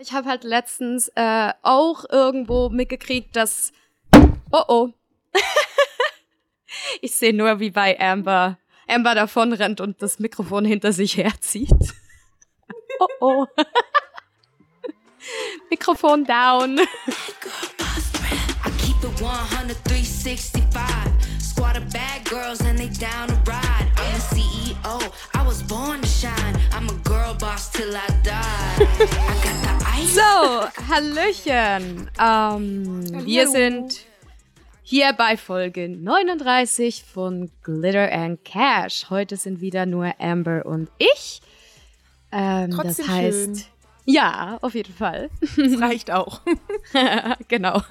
Ich habe halt letztens äh, auch irgendwo mitgekriegt, dass. Oh oh. ich sehe nur, wie bei Amber Amber davon rennt und das Mikrofon hinter sich herzieht. oh oh. Mikrofon down. Squad of bad girls and they down to ride. I'm a CEO, I was born to shine. I'm a girl boss till I die. I got the ice. So, Hallöchen. Ähm, wir sind hier bei Folge 39 von Glitter and Cash. Heute sind wieder nur Amber und ich. Ähm, Trotzdem das heißt, schön. ja, auf jeden Fall. Das reicht auch. genau.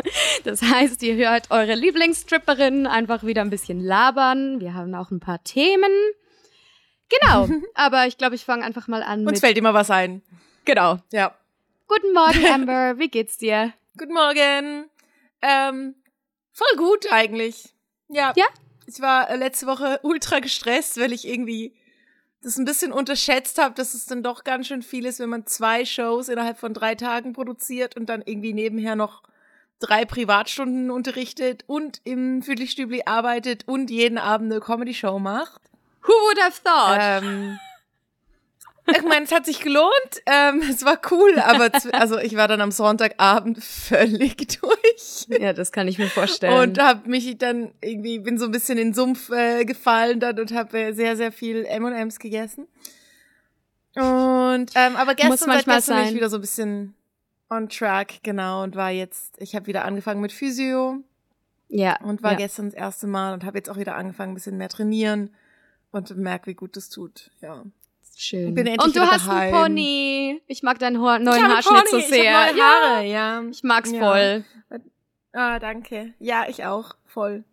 Das heißt, ihr hört eure Lieblingsstripperin einfach wieder ein bisschen labern. Wir haben auch ein paar Themen. Genau. Aber ich glaube, ich fange einfach mal an Uns fällt immer was ein. Genau. Ja. Guten Morgen, Amber. Wie geht's dir? Guten Morgen. Ähm, voll gut eigentlich. Ja. Ja? Ich war äh, letzte Woche ultra gestresst, weil ich irgendwie das ein bisschen unterschätzt habe, dass es dann doch ganz schön viel ist, wenn man zwei Shows innerhalb von drei Tagen produziert und dann irgendwie nebenher noch drei Privatstunden unterrichtet und im Füdlichstübli arbeitet und jeden Abend eine Comedy-Show macht. Who would have thought? Ähm, ich meine, es hat sich gelohnt. Ähm, es war cool, aber also ich war dann am Sonntagabend völlig durch ja, das kann ich mir vorstellen. und habe mich dann irgendwie bin so ein bisschen in den Sumpf äh, gefallen dann und habe äh, sehr sehr viel M&M's gegessen. Und ähm, aber gestern Muss seit manchmal gestern bin ich wieder so ein bisschen on track genau und war jetzt ich habe wieder angefangen mit Physio ja. und war ja. gestern das erste Mal und habe jetzt auch wieder angefangen ein bisschen mehr trainieren und merke wie gut das tut. Ja. Schön. Und du hast daheim. einen Pony. Ich mag deinen Ho neuen Haarschnitt so Pony, sehr. Ich hab neue ja, Haare, ja. ich mag's Ja. voll. Ah, danke. Ja, ich auch. Voll.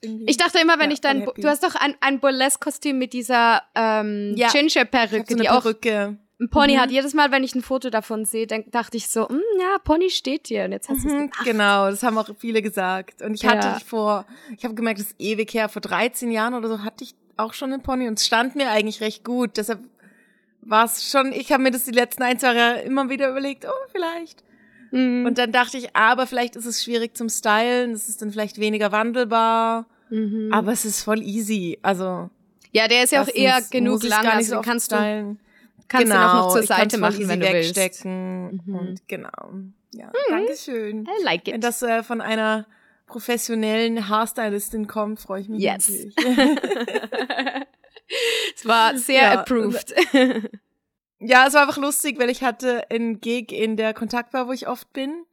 Ich dachte immer, wenn Ja, ich dein, happy. du hast doch ein, ein Burlesque-Kostüm mit dieser ähm, Ja. Ginger-Perücke, so die auch Perücke. ein Pony Mhm. hat. Jedes Mal, wenn ich ein Foto davon sehe, denk, dachte ich so, "Mm, ja, Pony steht dir. Und jetzt hast du es Mhm, gemacht. genau, das haben auch viele gesagt. Und ich Ja. hatte vor, ich habe gemerkt, das ist ewig her, vor 13 Jahren oder so hatte ich auch schon einen Pony und es stand mir eigentlich recht gut. Deshalb war es schon, ich habe mir das die letzten ein, zwei Jahre immer wieder überlegt, oh, vielleicht. Mhm. Und dann dachte ich, aber vielleicht ist es schwierig zum Stylen, es ist dann vielleicht weniger wandelbar, Mhm. aber es ist voll easy. Also ja, der ist ja auch eher genug lang, also so kannst du, stylen. kannst du auch noch zur ich kann's Seite machen, wenn du willst. wegstecken Mhm. und genau. Ja, Dankeschön. I like Wenn it. das äh, von einer professionellen Haarstylistin kommt, freue ich mich Yes. natürlich. Es war sehr Ja, approved. ja, es war einfach lustig, weil ich hatte einen Gig in der Kontaktbar, wo ich oft bin.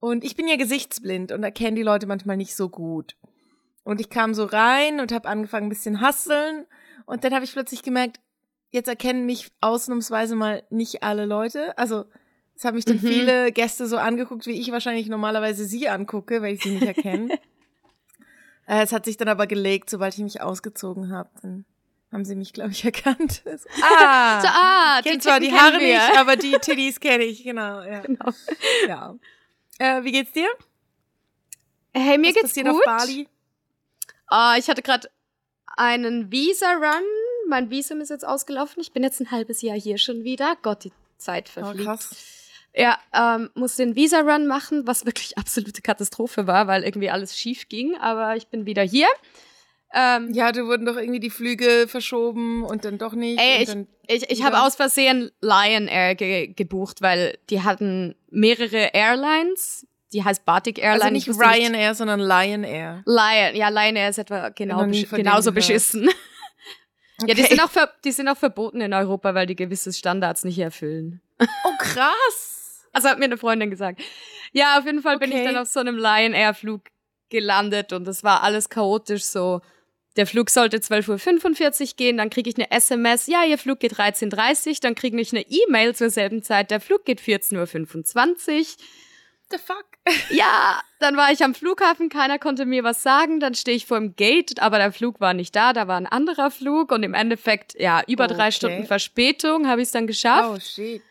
Und ich bin ja gesichtsblind und erkenne die Leute manchmal nicht so gut. Und ich kam so rein und habe angefangen ein bisschen hasseln. Und dann habe ich plötzlich gemerkt, jetzt erkennen mich ausnahmsweise mal nicht alle Leute. Also es haben mich dann Mhm. viele Gäste so angeguckt, wie ich wahrscheinlich normalerweise sie angucke, weil ich sie nicht erkenne. äh, es hat sich dann aber gelegt, sobald ich mich ausgezogen habe. Dann haben sie mich, glaube ich, erkannt. Ah, so, ah, ich kenn zwar die Haare wir. nicht, aber die Titties kenne ich, genau. Ja. Genau. ja. Äh, wie geht's dir? Hey, mir Was geht's gut. auf Bali? Ah, ich hatte gerade einen Visa-Run. Mein Visum ist jetzt ausgelaufen. Ich bin jetzt ein halbes Jahr hier schon wieder. Gott, die Zeit Oh, verfliegt. krass. Ja, ähm, musste den Visa-Run machen, was wirklich absolute Katastrophe war, weil irgendwie alles schief ging. Aber ich bin wieder hier. Ähm, Ja, da wurden doch irgendwie die Flüge verschoben und dann doch nicht. Ey, ich, ich, ich habe aus Versehen Lion Air ge gebucht, weil die hatten mehrere Airlines. Die heißt Batik Airline. also Ich nicht Ryanair, sondern Lion Air. Lion, ja, Lion Air ist etwa genau, besch genauso beschissen. Ja, die Okay. sind, auch die sind auch verboten in Europa, weil die gewisse Standards nicht erfüllen. Oh, krass. Also hat mir eine Freundin gesagt. Ja, auf jeden Fall bin ich Okay. dann auf so einem Lion Air Flug gelandet und es war alles chaotisch so. Der Flug sollte 12.45 Uhr gehen, dann kriege ich eine SMS, ja, Ihr Flug geht 13.30 Uhr, dann kriege ich eine E-Mail zur selben Zeit, der Flug geht 14.25 Uhr. The fuck? Ja, dann war ich am Flughafen, keiner konnte mir was sagen, dann stehe ich vor dem Gate, aber der Flug war nicht da, da war ein anderer Flug und im Endeffekt, ja, über drei Okay. Stunden Verspätung habe ich es dann geschafft. Oh, shit.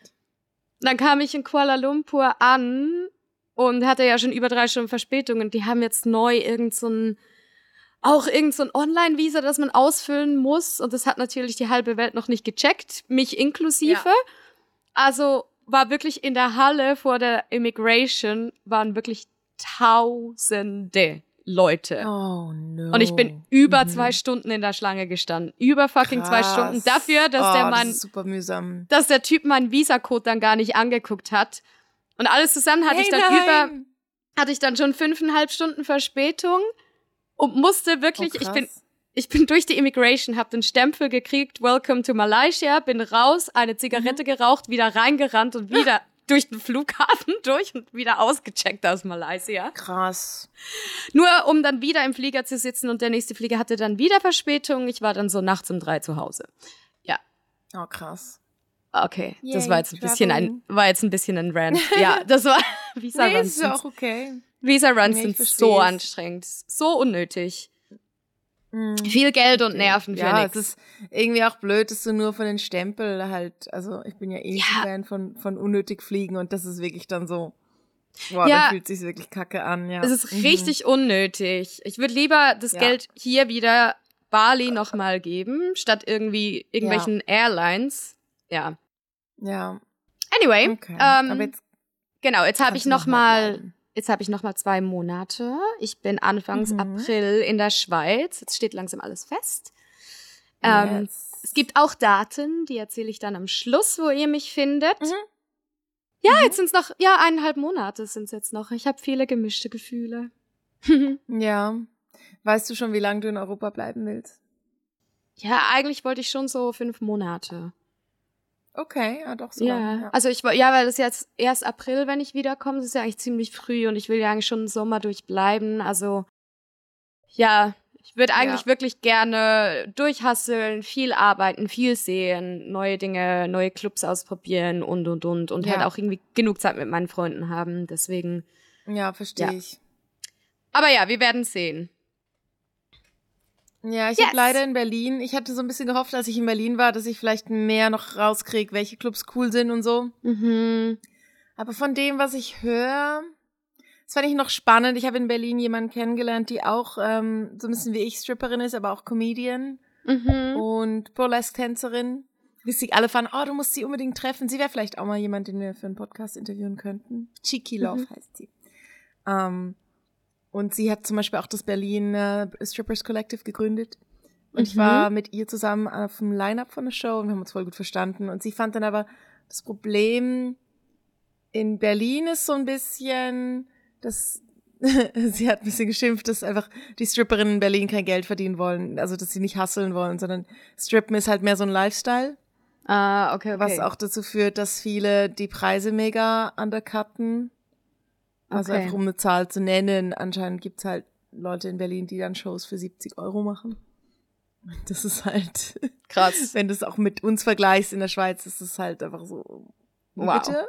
Dann kam ich in Kuala Lumpur an und hatte ja schon über drei Stunden Verspätung und die haben jetzt neu irgend so ein, auch irgend so ein Online-Visa, das man ausfüllen muss. Und das hat natürlich die halbe Welt noch nicht gecheckt, mich inklusive. Also war wirklich in der Halle vor der Immigration, waren wirklich Tausende Leute. Oh no. Und ich bin über mhm. zwei Stunden in der Schlange gestanden. Über fucking Krass. zwei Stunden. Dafür, dass oh, der Mann. Das super mühsam. Dass der Typ meinen Visacode dann gar nicht angeguckt hat. Und alles zusammen hatte hey, ich dann nein. über. Hatte ich dann schon fünfeinhalb Stunden Verspätung und musste wirklich, oh, ich bin, ich bin durch die Immigration, hab den Stempel gekriegt, Welcome to Malaysia, bin raus, eine Zigarette mhm. geraucht, wieder reingerannt und wieder durch den Flughafen durch und wieder ausgecheckt aus Malaysia. Krass. Nur um dann wieder im Flieger zu sitzen und der nächste Flieger hatte dann wieder Verspätung. Ich war dann so nachts um drei zu Hause. Ja. Oh, krass. Okay, Yay, das war jetzt ein bisschen ein, war jetzt ein bisschen ein Rant. Ja, das war Visa nee, Runs. ist auch okay. Visa Runs nee, sind so anstrengend, so unnötig. Mhm. Viel Geld und Nerven für ja, nichts. es ist irgendwie auch blöd, dass du nur von den Stempel halt, also ich bin ja eh ja. Fan von, von unnötig fliegen und das ist wirklich dann so, boah, ja, dann fühlt sich wirklich kacke an, ja. Es ist mhm. richtig unnötig. Ich würde lieber das ja. Geld hier wieder Bali nochmal geben, statt irgendwie irgendwelchen ja. Airlines. Ja. Ja. Anyway, okay. ähm, jetzt genau, jetzt habe ich nochmal Jetzt habe ich noch mal zwei Monate. Ich bin Anfangs mhm. April in der Schweiz. Jetzt steht langsam alles fest. Ähm, yes. Es gibt auch Daten, die erzähle ich dann am Schluss, wo ihr mich findet. Mhm. Ja, mhm. jetzt sind es noch, ja, eineinhalb Monate sind es jetzt noch. Ich habe viele gemischte Gefühle. ja. Weißt du schon, wie lange du in Europa bleiben willst? Ja, eigentlich wollte ich schon so fünf Monate. Okay, ja, doch so. Ja. Lang, ja. also ich ja, weil das jetzt erst April, wenn ich wiederkomme, das ist ja eigentlich ziemlich früh und ich will ja eigentlich schon im Sommer durchbleiben. Also ja, ich würde eigentlich ja. wirklich gerne durchhasseln, viel arbeiten, viel sehen, neue Dinge, neue Clubs ausprobieren und und und und ja. halt auch irgendwie genug Zeit mit meinen Freunden haben. Deswegen. Ja, verstehe ich. Aber ja, wir werden sehen. Ja, ich yes. habe leider in Berlin, ich hatte so ein bisschen gehofft, als ich in Berlin war, dass ich vielleicht mehr noch rauskriege, welche Clubs cool sind und so. Mhm. Aber von dem, was ich höre, das fand ich noch spannend. Ich habe in Berlin jemanden kennengelernt, die auch ähm, so ein bisschen wie ich Stripperin ist, aber auch Comedian mhm. und Burlesque-Tänzerin. Witzig, alle fanden, oh, du musst sie unbedingt treffen. Sie wäre vielleicht auch mal jemand, den wir für einen Podcast interviewen könnten. Cheeky Love mhm. heißt sie. Ähm, und sie hat zum Beispiel auch das Berlin äh, Strippers Collective gegründet. Und mhm. ich war mit ihr zusammen auf dem Line-Up von der Show und wir haben uns voll gut verstanden. Und sie fand dann aber, das Problem in Berlin ist so ein bisschen, dass sie hat ein bisschen geschimpft, dass einfach die Stripperinnen in Berlin kein Geld verdienen wollen. Also, dass sie nicht hasseln wollen, sondern Strippen ist halt mehr so ein Lifestyle. Ah, okay, okay. Was auch dazu führt, dass viele die Preise mega undercutten also okay. einfach um eine Zahl zu nennen, anscheinend gibt's halt Leute in Berlin, die dann Shows für 70 Euro machen. Das ist halt krass. Wenn du es auch mit uns vergleichst in der Schweiz, ist es halt einfach so. Wow. Bitte?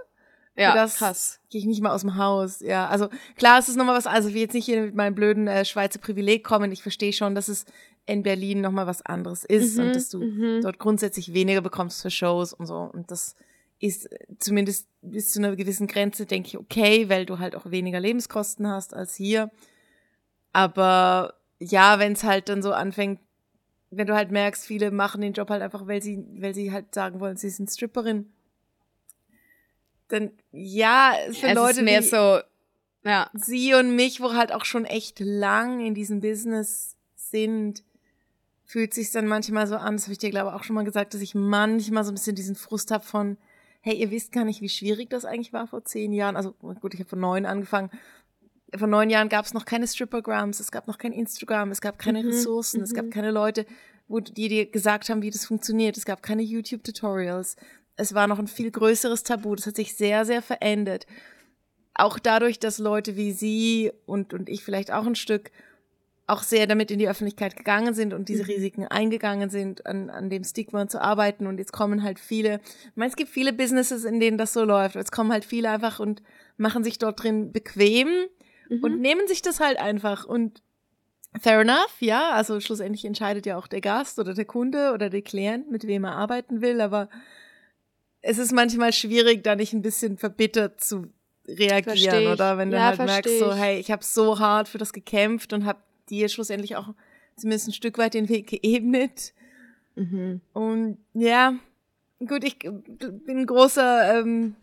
Ja, das krass. Gehe ich nicht mal aus dem Haus. Ja, also klar, es ist nochmal was. Also ich will jetzt nicht hier mit meinem blöden äh, Schweizer Privileg kommen. Ich verstehe schon, dass es in Berlin nochmal was anderes ist mhm, und dass du mhm. dort grundsätzlich weniger bekommst für Shows und so. Und das ist zumindest bis zu einer gewissen Grenze, denke ich, okay, weil du halt auch weniger Lebenskosten hast als hier. Aber ja, wenn es halt dann so anfängt, wenn du halt merkst, viele machen den Job halt einfach, weil sie, weil sie halt sagen wollen, sie sind Stripperin. Dann ja, für es Leute ist mehr wie so, ja. sie und mich, wo halt auch schon echt lang in diesem Business sind, fühlt sich dann manchmal so an, das habe ich dir glaube ich auch schon mal gesagt, dass ich manchmal so ein bisschen diesen Frust habe von, hey, ihr wisst gar nicht, wie schwierig das eigentlich war vor zehn Jahren. Also gut, ich habe vor neun angefangen. Vor neun Jahren gab es noch keine Strippergrams, es gab noch kein Instagram, es gab keine mhm, Ressourcen, es gab mhm. keine Leute, wo die dir gesagt haben, wie das funktioniert. Es gab keine YouTube-Tutorials. Es war noch ein viel größeres Tabu. Das hat sich sehr, sehr verändert. Auch dadurch, dass Leute wie sie und, und ich vielleicht auch ein Stück auch sehr damit in die Öffentlichkeit gegangen sind und diese mhm. Risiken eingegangen sind, an, an dem Stigma zu arbeiten. Und jetzt kommen halt viele, ich meine, es gibt viele Businesses, in denen das so läuft. Jetzt kommen halt viele einfach und machen sich dort drin bequem mhm. und nehmen sich das halt einfach. Und fair enough, ja, also schlussendlich entscheidet ja auch der Gast oder der Kunde oder der Klient, mit wem er arbeiten will. Aber es ist manchmal schwierig, da nicht ein bisschen verbittert zu reagieren, oder wenn du ja, halt merkst, so, hey, ich habe so hart für das gekämpft und habe dir schlussendlich auch zumindest ein Stück weit den Weg geebnet. Mhm. Und ja, gut, ich bin ein großer ähm,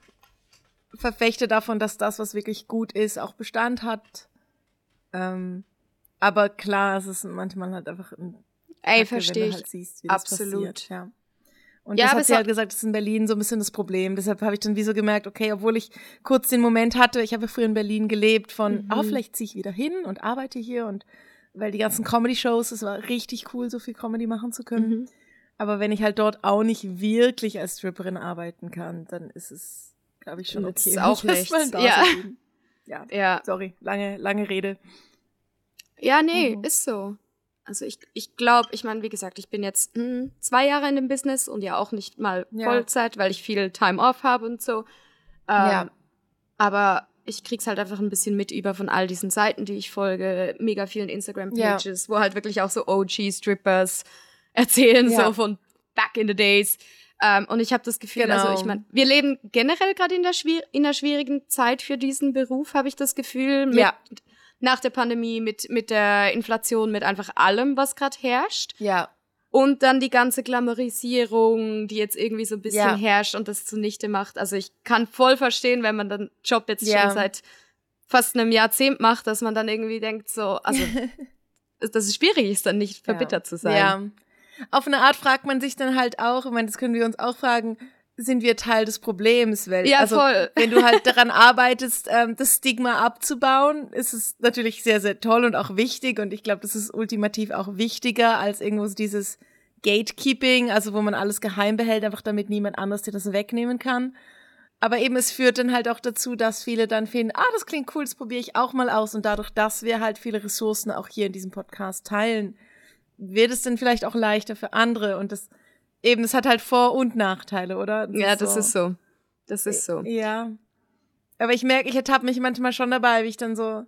Verfechter davon, dass das, was wirklich gut ist, auch Bestand hat. Ähm, aber klar, es ist manchmal halt einfach ein Ey, verstehe ich. Halt siehst, Absolut. Passiert, ja. Und ja, das hat sie halt gesagt, das ist in Berlin so ein bisschen das Problem. Deshalb habe ich dann wie so gemerkt, okay, obwohl ich kurz den Moment hatte, ich habe ja früher in Berlin gelebt, von, mhm. oh, vielleicht ziehe ich wieder hin und arbeite hier und weil die ganzen Comedy-Shows, es war richtig cool, so viel Comedy machen zu können. Mhm. Aber wenn ich halt dort auch nicht wirklich als Stripperin arbeiten kann, dann ist es, glaube ich, schon okay. Das ist auch nicht. Ja. ja. ja. Sorry, lange, lange Rede. Ja, nee, mhm. ist so. Also ich, ich glaube, ich meine, wie gesagt, ich bin jetzt hm, zwei Jahre in dem Business und ja auch nicht mal ja. Vollzeit, weil ich viel Time off habe und so. Ähm, ja. Aber ich krieg's halt einfach ein bisschen mit über von all diesen Seiten, die ich folge, mega vielen Instagram-Pages, ja. wo halt wirklich auch so OG-Strippers erzählen, ja. so von back in the days. Ähm, und ich habe das Gefühl, genau. also ich meine, wir leben generell gerade in der in der schwierigen Zeit für diesen Beruf, habe ich das Gefühl. Mit, ja nach der Pandemie, mit, mit der Inflation, mit einfach allem, was gerade herrscht. Ja. Und dann die ganze Glamorisierung, die jetzt irgendwie so ein bisschen ja. herrscht und das zunichte macht. Also ich kann voll verstehen, wenn man den Job jetzt ja. schon seit fast einem Jahrzehnt macht, dass man dann irgendwie denkt, so, also, dass es schwierig ist, dann nicht verbittert ja. zu sein. Ja. Auf eine Art fragt man sich dann halt auch, ich meine, das können wir uns auch fragen, sind wir Teil des Problems, weil ja, also, voll. wenn du halt daran arbeitest, ähm, das Stigma abzubauen, ist es natürlich sehr, sehr toll und auch wichtig. Und ich glaube, das ist ultimativ auch wichtiger als irgendwo dieses Gatekeeping, also wo man alles geheim behält, einfach damit niemand anders dir das wegnehmen kann. Aber eben, es führt dann halt auch dazu, dass viele dann finden, ah, das klingt cool, das probiere ich auch mal aus. Und dadurch, dass wir halt viele Ressourcen auch hier in diesem Podcast teilen, wird es dann vielleicht auch leichter für andere. Und das Eben, es hat halt Vor- und Nachteile, oder? Das ja, das so. ist so. Das ist so. Ja. Aber ich merke, ich ertappe mich manchmal schon dabei, wie ich dann so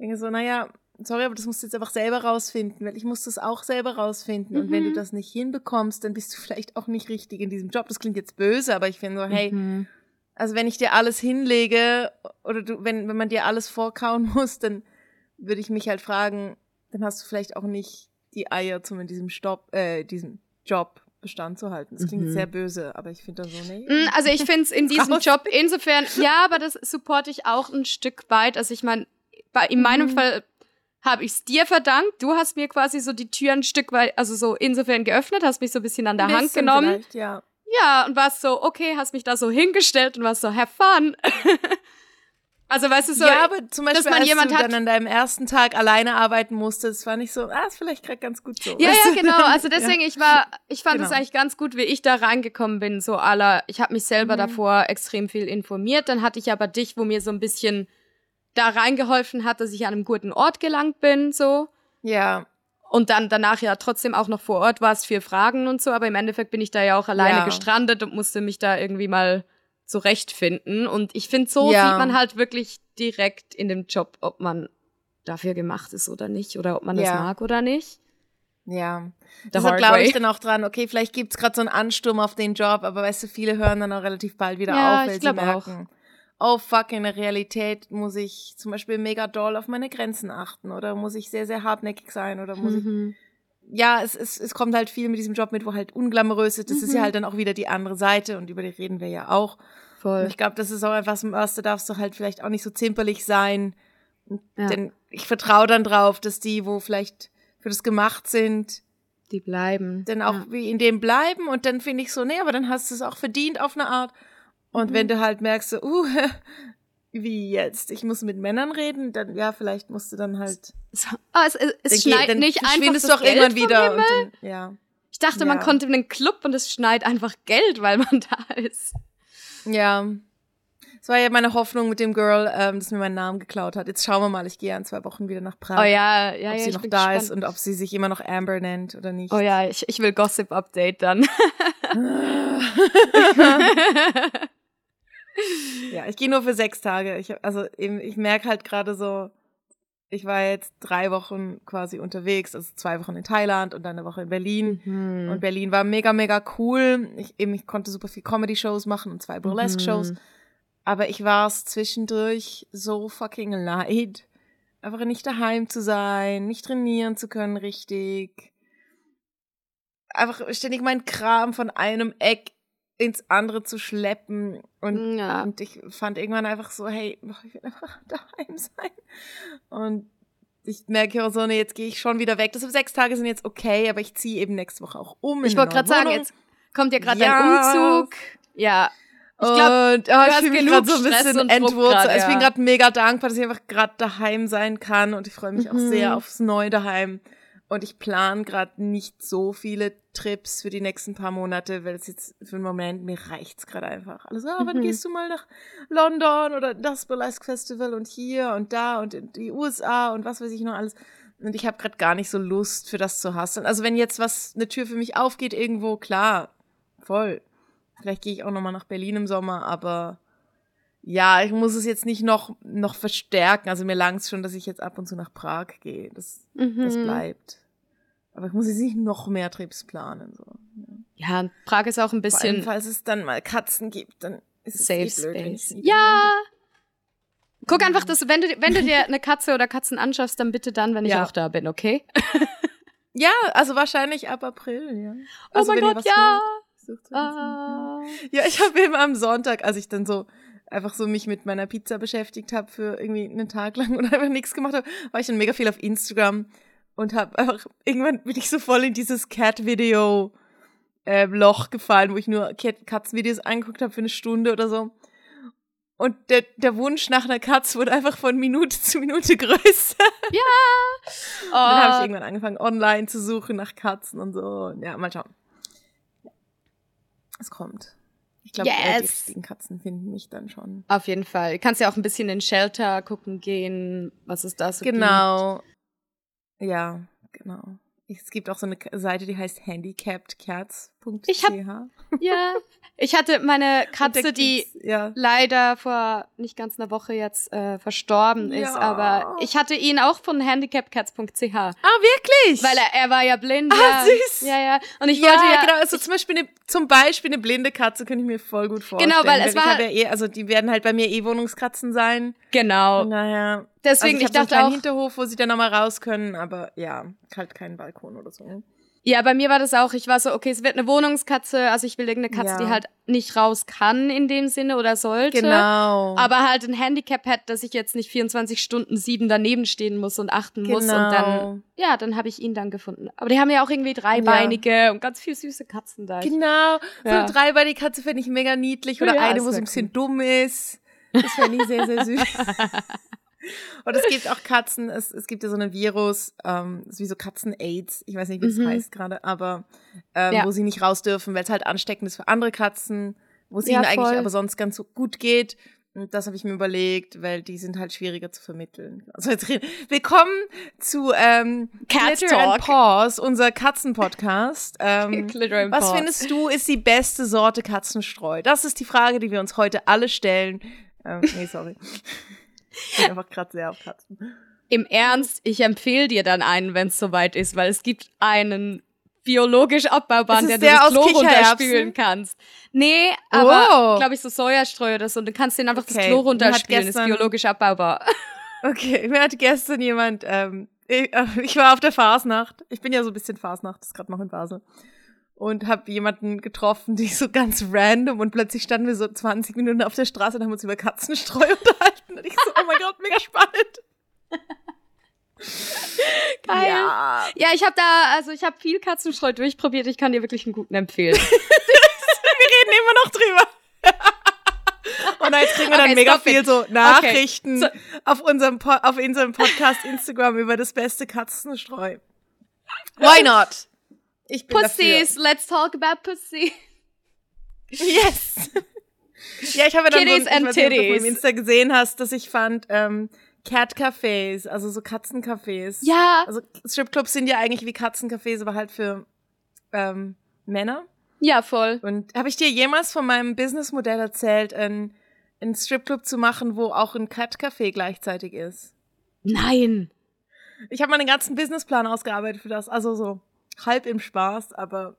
denke so, naja, sorry, aber das musst du jetzt einfach selber rausfinden, weil ich muss das auch selber rausfinden. Mhm. Und wenn du mhm. das nicht hinbekommst, dann bist du vielleicht auch nicht richtig in diesem Job. Das klingt jetzt böse, aber ich finde so, hey, mhm. also wenn ich dir alles hinlege oder du, wenn, wenn man dir alles vorkauen muss, dann würde ich mich halt fragen, dann hast du vielleicht auch nicht die Eier zum in diesem Stopp, äh, diesem Job Bestand zu halten. Das klingt mhm. sehr böse, aber ich finde da so, nee. Mm, also ich finde es in diesem Job insofern, ja, aber das supporte ich auch ein Stück weit. Also ich meine, in meinem mhm. Fall habe ich es dir verdankt. Du hast mir quasi so die Tür ein Stück weit, also so insofern geöffnet, hast mich so ein bisschen an der ein Hand genommen. Ja. ja, und warst so, okay, hast mich da so hingestellt und warst so, have fun. Also weißt du so, ja, aber zum Beispiel, dass man als jemand du hat, dann an deinem ersten Tag alleine arbeiten musstest, fand ich so, ah, ist vielleicht gerade ganz gut so. Ja, ja, genau. Also deswegen, ja. ich war, ich fand es genau. eigentlich ganz gut, wie ich da reingekommen bin. So aller, ich habe mich selber mhm. davor extrem viel informiert. Dann hatte ich aber dich, wo mir so ein bisschen da reingeholfen hat, dass ich an einem guten Ort gelangt bin, so. Ja. Und dann danach ja trotzdem auch noch vor Ort warst, vier Fragen und so. Aber im Endeffekt bin ich da ja auch alleine ja. gestrandet und musste mich da irgendwie mal zurechtfinden. Und ich finde, so ja. sieht man halt wirklich direkt in dem Job, ob man dafür gemacht ist oder nicht, oder ob man das mag oder nicht. Ja, deshalb glaube ich dann auch dran, okay, vielleicht gibt's gerade so einen Ansturm auf den Job, aber weißt du, viele hören dann auch relativ bald wieder ja, auf, weil sie merken, auch. oh fuck, in der Realität muss ich zum Beispiel mega doll auf meine Grenzen achten oder muss ich sehr, sehr hartnäckig sein oder muss mhm. ich ja, es, es, es kommt halt viel mit diesem Job mit, wo halt unglamourös ist. Das mhm. ist ja mhm. halt dann auch wieder die andere Seite und über die reden wir ja auch. Voll. Und ich glaube, das ist auch etwas, im Erste darfst du halt vielleicht auch nicht so zimperlich sein. Ja. Denn ich vertraue dann drauf, dass die, wo vielleicht für das gemacht sind, die bleiben. Dann auch ja. wie in dem bleiben und dann finde ich so, nee, aber dann hast du es auch verdient auf eine Art. Und mhm. wenn du halt merkst, so, uh, wie jetzt, ich muss mit Männern reden, dann ja, vielleicht musst du dann halt. Oh, es, es, es schneit nicht einfach. Das doch Geld irgendwann wieder. Und dann, ja. Ich dachte, ja. man konnte in den Club und es schneit einfach Geld, weil man da ist. Ja. Es war ja meine Hoffnung mit dem Girl, ähm, das mir meinen Namen geklaut hat. Jetzt schauen wir mal, ich gehe ja in zwei Wochen wieder nach Prag. Oh ja, ja, ob ja. sie noch da gespannt. ist und ob sie sich immer noch Amber nennt oder nicht. Oh ja, ich, ich will Gossip-Update dann. ja, ich gehe nur für sechs Tage. Ich, also eben, ich merke halt gerade so, ich war jetzt drei Wochen quasi unterwegs, also zwei Wochen in Thailand und dann eine Woche in Berlin. Mhm. Und Berlin war mega, mega cool. Ich, eben, ich konnte super viel Comedy-Shows machen und zwei Burlesque-Shows. Mhm. Aber ich war es zwischendurch so fucking leid, einfach nicht daheim zu sein, nicht trainieren zu können richtig. Einfach ständig mein Kram von einem Eck ins andere zu schleppen. Und, Ja. und ich fand irgendwann einfach so, hey, ich will einfach daheim sein. Und ich merke auch so, nee, jetzt gehe ich schon wieder weg. Deshalb sechs Tage sind jetzt okay, aber ich ziehe eben nächste Woche auch um. Ich wollte gerade sagen, jetzt kommt ja gerade Ja. ein Umzug. Ja. Ich glaub, und oh, ich fühle mich gerade so ein bisschen entwurzelt. grad, Also Ich bin ja. gerade mega dankbar, dass ich einfach gerade daheim sein kann und ich freue mich auch Mhm. sehr aufs neue daheim. Und ich plane gerade nicht so viele Trips für die nächsten paar Monate, weil es jetzt für den Moment, mir reicht's gerade einfach. Also, ah, wann Mhm. gehst du mal nach London oder das Burlesque Festival und hier und da und in die USA und was weiß ich noch alles. Und ich habe gerade gar nicht so Lust für das zu hasseln. Also wenn jetzt was, eine Tür für mich aufgeht irgendwo, klar, voll. Vielleicht gehe ich auch noch mal nach Berlin im Sommer, aber ja, ich muss es jetzt nicht noch, noch verstärken. Also mir langt schon, dass ich jetzt ab und zu nach Prag gehe. Das, das Mhm. bleibt. Aber ich muss jetzt nicht noch mehr Trips planen. So. Ja, und Prag ist auch ein Vor allem, bisschen falls es dann mal Katzen gibt, dann ist es Safe eh blöd, Space. Ja. Guck einfach, dass wenn du, wenn du dir eine Katze oder Katzen anschaffst, dann bitte dann, wenn ich Ja. auch da bin, okay? Ja, also wahrscheinlich ab April, ja. Oh Also, mein wenn ihr Gott, ja. ja. Ah. Ja, ich habe eben am Sonntag, als ich dann so einfach so mich mit meiner Pizza beschäftigt habe für irgendwie einen Tag lang und einfach nichts gemacht habe, war ich dann mega viel auf Instagram und habe einfach irgendwann bin ich so voll in dieses Cat-Video äh, Loch gefallen, wo ich nur Cat Katzenvideos angeguckt habe für eine Stunde oder so. Und der, der Wunsch nach einer Katze wurde einfach von Minute zu Minute größer. Oh, Dann habe ich irgendwann angefangen, online zu suchen nach Katzen und so. Ja, mal schauen. Es kommt. Ich glaube, äh, die Yes. richtigen Katzen finden mich dann schon. auf jeden Fall. Du kannst ja auch ein bisschen in Shelter gucken gehen, was es da so Genau. Ja, genau. Es gibt auch so eine Seite, die heißt handicappedcats.ch. Ich hab-. Ja. Ich hatte meine Katze, die ja. leider vor nicht ganz einer Woche jetzt äh, verstorben ist, Ja. aber ich hatte ihn auch von handicapcats.ch, Ah, wirklich? weil er, er war ja blind. Ah, ja. süß. Ja, ja. Und ich wollte ja, genau. Also ich, zum Beispiel, eine, zum Beispiel eine blinde Katze könnte ich mir voll gut vorstellen. Genau, weil es ich war- ja eh, also die werden halt bei mir eh Wohnungskatzen sein. genau. Naja. Deswegen, also ich, ich hab so dachte einen auch, Hinterhof, wo sie dann nochmal raus können, aber ja, halt keinen Balkon oder so. Ja, bei mir war das auch, ich war so, okay, es wird eine Wohnungskatze, also ich will irgendeine Katze, Ja. die halt nicht raus kann in dem Sinne oder sollte. Genau. Aber halt ein Handicap hat, dass ich jetzt nicht 24 Stunden sieben daneben stehen muss und achten muss und dann, Genau. ja, dann habe ich ihn dann gefunden. Aber die haben ja auch irgendwie dreibeinige und ganz viel süße Katzen da. Genau. So Ja. eine dreibeinige Katze fände ich mega niedlich. Oder Ja, eine, wo so ein bisschen dumm ist. Das fände ich sehr, sehr süß. Und es gibt auch Katzen, es, es gibt ja so einen Virus, ähm, ist wie so Katzen-Aids, ich weiß nicht, wie es Mhm. heißt gerade, aber ähm, Ja. wo sie nicht raus dürfen, weil es halt ansteckend ist für andere Katzen, wo es Ja, ihnen eigentlich voll. aber sonst ganz so gut geht. Und das habe ich mir überlegt, weil die sind halt schwieriger zu vermitteln. Also jetzt reden. Willkommen zu ähm, Cat Glitter and. Paws, unser Katzenpodcast. Ähm, was Paws. findest du ist die beste Sorte Katzenstreu? Das ist die Frage, die wir uns heute alle stellen. Ähm, nee, sorry. Ich bin einfach gerade sehr auf Katzen. Im Ernst, ich empfehle dir dann einen, wenn es soweit ist, weil es gibt einen biologisch abbaubaren, der der du das Klo runterspülen kannst. Nee, aber Oh. glaube ich so Sojastreu oder so. Und du kannst den einfach das Okay, Klo mir hat runterspülen, ist biologisch abbaubar. Okay, mir hat gestern jemand, ähm, ich, äh, ich war auf der Fasnacht. Ich bin ja so ein bisschen Fasnacht, ist gerade noch in Basel. Und habe jemanden getroffen, die so ganz random und plötzlich standen wir so 20 Minuten auf der Straße und haben uns über Katzenstreu unterhalten. Und ich so, oh mein Gott, mega spannend. Geil. Ja. Ja, ich habe da, also ich habe viel Katzenstreu durchprobiert. Ich kann dir wirklich einen guten empfehlen. Wir reden immer noch drüber. Und jetzt kriegen wir dann Okay, mega it. viel so Nachrichten So- auf, unserem po auf unserem Podcast Instagram über das beste Katzenstreu. Why not? Ich bin Pussies, let's talk about pussy. dafür. Yes. ja, ich habe ja dann Kitties so, ein- and weiß nicht, ob du titties. auf Insta gesehen hast, dass ich fand, ähm, Cat-Cafés, also so Katzencafés. Ja, Also Stripclubs sind ja eigentlich wie Katzencafés, aber halt für ähm, Männer. ja, voll. Und habe ich dir jemals von meinem Businessmodell erzählt, einen, einen Stripclub zu machen, wo auch ein Cat-Café gleichzeitig ist? Nein. Ich habe meinen ganzen Businessplan ausgearbeitet für das. Also so halb im Spaß, aber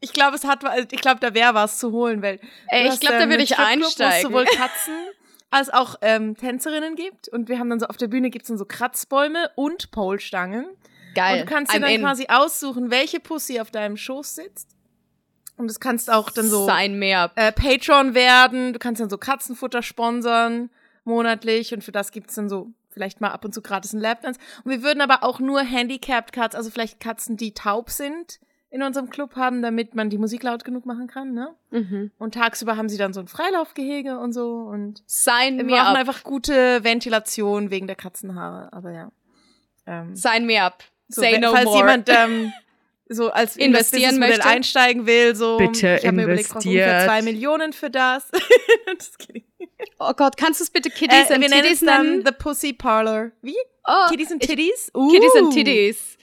ich glaube, es hat, ich glaube, da wäre was zu holen, weil Ey, ich glaube, da würde ich einsteigen. es sowohl Katzen als auch ähm, Tänzerinnen gibt und wir haben dann so auf der Bühne gibt's dann so Kratzbäume und Polstangen Geil. und du kannst dir dann in. quasi aussuchen, welche Pussy auf deinem Schoß sitzt Und das kannst auch dann so Sign me up. Äh, Patreon werden. Du kannst dann so Katzenfutter sponsern monatlich und für das gibt's dann so vielleicht mal ab und zu gratis ein Lapdance. Und wir würden aber auch nur Handicapped Cats, also vielleicht Katzen, die taub sind, in unserem Club haben, damit man die Musik laut genug machen kann, ne? Mhm. Und tagsüber haben sie dann so ein Freilaufgehege und so und Sign wir up. einfach gute Ventilation wegen der Katzenhaare, aber ja. Ähm, Sign me up. so, Say wenn- no falls more. jemand ähm, so als Investieren möchte? einsteigen will, so Bitte ich habe mir überlegt, ich brauche ungefähr investiert. zwei Millionen für das. das geht. Oh Gott, kannst du es bitte Kitties äh, and wir nennen Titties es dann nennen? The Pussy Parlor. Wie? Oh, Kitties and ich- Titties? Uh. Kitties and Titties.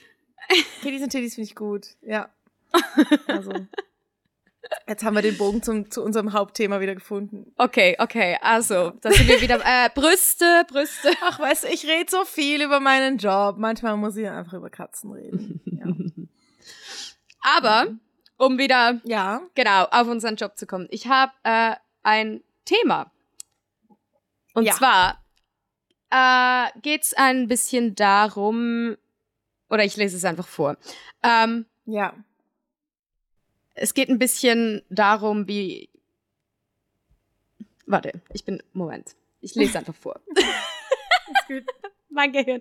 Kitties and Titties finde ich gut. Ja. Also. Jetzt haben wir den Bogen zum, zu unserem Hauptthema wieder gefunden. Okay, okay, also, da sind wir wieder. Äh, Brüste, Brüste. Ach, weißt du, ich rede so viel über meinen Job. Manchmal muss ich einfach über Katzen reden. Ja. Aber, um wieder ja. genau auf unseren Job zu kommen, ich habe äh, ein Thema. Und Ja. zwar äh, geht es ein bisschen darum, oder ich lese es einfach vor. Ähm, Ja. es geht ein bisschen darum, wie. Warte, ich bin. Moment. Ich lese einfach vor. Ist gut. mein Gehirn.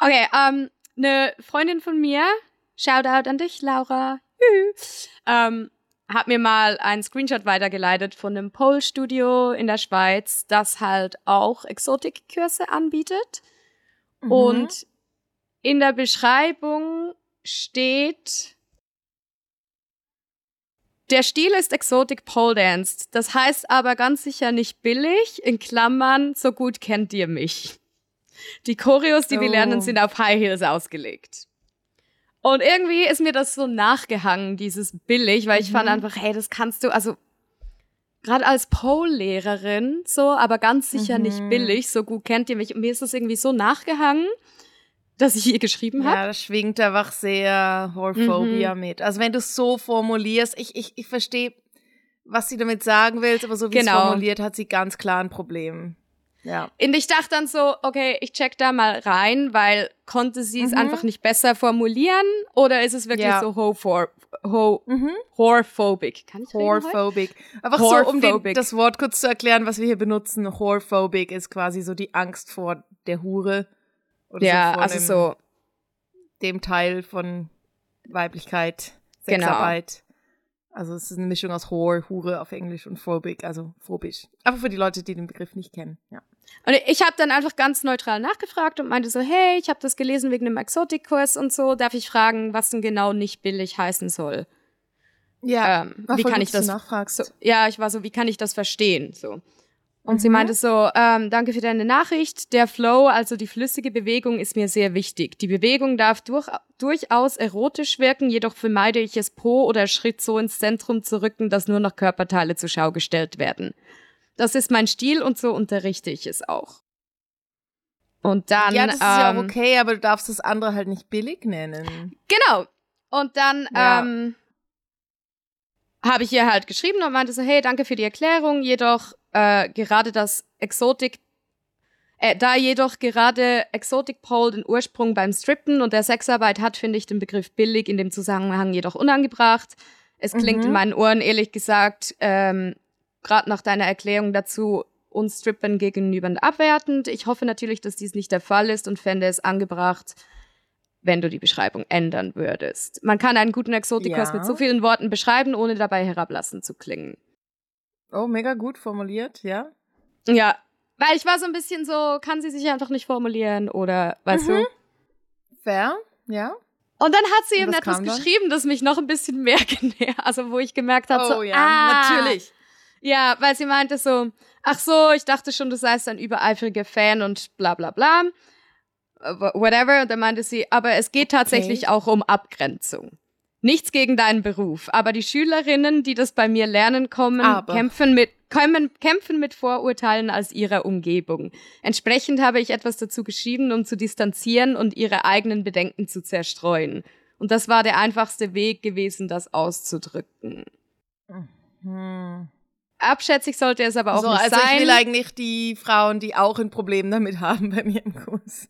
Okay, ähm, eine Freundin von mir, Shoutout an dich, Laura, ähm, hat mir mal einen Screenshot weitergeleitet von einem Pole-Studio in der Schweiz, das halt auch Exotikkurse anbietet. Mhm. Und in der Beschreibung steht, der Stil ist Exotic Pole Danced. Das heißt aber ganz sicher nicht billig. In Klammern, so gut kennt ihr mich. Die Choreos, die wir Oh. lernen, sind auf High Heels ausgelegt. Und irgendwie ist mir das so nachgehangen, dieses billig, weil ich Mhm. fand einfach, hey, das kannst du, also gerade als Pole-Lehrerin so, aber ganz sicher Mhm. nicht billig, so gut kennt ihr mich. Und mir ist das irgendwie so nachgehangen, dass ich hier geschrieben habe. Ja, das schwingt einfach sehr Horphobia Mhm. mit. Also wenn du es so formulierst, ich, ich, ich verstehe, was sie damit sagen willst, aber so wie Genau. es formuliert, hat sie ganz klar ein Problem. Ja. Und ich dachte dann so, okay, ich check da mal rein, weil konnte sie es Mhm. einfach nicht besser formulieren oder ist es wirklich Ja. so ho ho Mhm. horphobic? Kann ich? Horphobic. Einfach so, um den, Horphobic. das Wort kurz zu erklären, was wir hier benutzen. Horphobic ist quasi so die Angst vor der Hure. Oder Ja, so vor also einem- so, dem Teil von Weiblichkeit, Genau. Sexarbeit. Also es ist eine Mischung aus Whore, Hure auf Englisch und phobic, also phobisch. Aber für die Leute, die den Begriff nicht kennen, ja. Und ich habe dann einfach ganz neutral nachgefragt und meinte so, hey, ich habe das gelesen wegen einem Exotikkurs und so, darf ich fragen, was denn genau nicht billig heißen soll? Ja, Ähm, wie kann ich das nachfragst. So, ja, ich war so, wie kann ich das verstehen? So. Und sie Mhm. meinte so, ähm, danke für deine Nachricht. Der Flow, also die flüssige Bewegung, ist mir sehr wichtig. Die Bewegung darf durch, durchaus erotisch wirken, jedoch vermeide ich es Po oder Schritt so ins Zentrum zu rücken, dass nur noch Körperteile zur Schau gestellt werden. Das ist mein Stil und so unterrichte ich es auch. Und dann. ja, das ist ja auch ähm, okay, aber du darfst das andere halt nicht billig nennen. Genau. Und dann Ja. ähm, habe ich ihr halt geschrieben und meinte so, hey, danke für die Erklärung, jedoch äh, gerade das Exotik, äh, da jedoch gerade Exotic Pole den Ursprung beim Strippen und der Sexarbeit hat, finde ich den Begriff billig in dem Zusammenhang jedoch unangebracht. Es klingt Mhm. in meinen Ohren ehrlich gesagt, ähm, gerade nach deiner Erklärung dazu, uns Strippen gegenüber abwertend. Ich hoffe natürlich, dass dies nicht der Fall ist und fände es angebracht, wenn du die Beschreibung ändern würdest. Man kann einen guten Exotikkurs Ja. mit so vielen Worten beschreiben, ohne dabei herablassend zu klingen. Oh, mega gut formuliert, ja. Ja, weil ich war so ein bisschen so, kann sie sich einfach nicht formulieren oder, weißt Mhm. du? Fair, ja. Und dann hat sie eben was etwas geschrieben, das mich noch ein bisschen mehr genervt, also wo ich gemerkt habe, Oh so, ja, ah, natürlich. Ja, weil sie meinte so, ach so, ich dachte schon, du seist ein übereifriger Fan und bla bla bla. Whatever. Und dann meinte sie, aber es geht tatsächlich Okay. auch um Abgrenzung. Nichts gegen deinen Beruf, aber die Schülerinnen, die das bei mir lernen kommen, Aber. kämpfen mit, kommen, kämpfen mit Vorurteilen aus ihrer Umgebung. Entsprechend habe ich etwas dazu geschrieben, um zu distanzieren und ihre eigenen Bedenken zu zerstreuen. Und das war der einfachste Weg gewesen, das auszudrücken. Hm. Abschätzig sollte es aber auch so, nicht also sein. ich will eigentlich die Frauen, die auch ein Problem damit haben, bei mir im Kurs.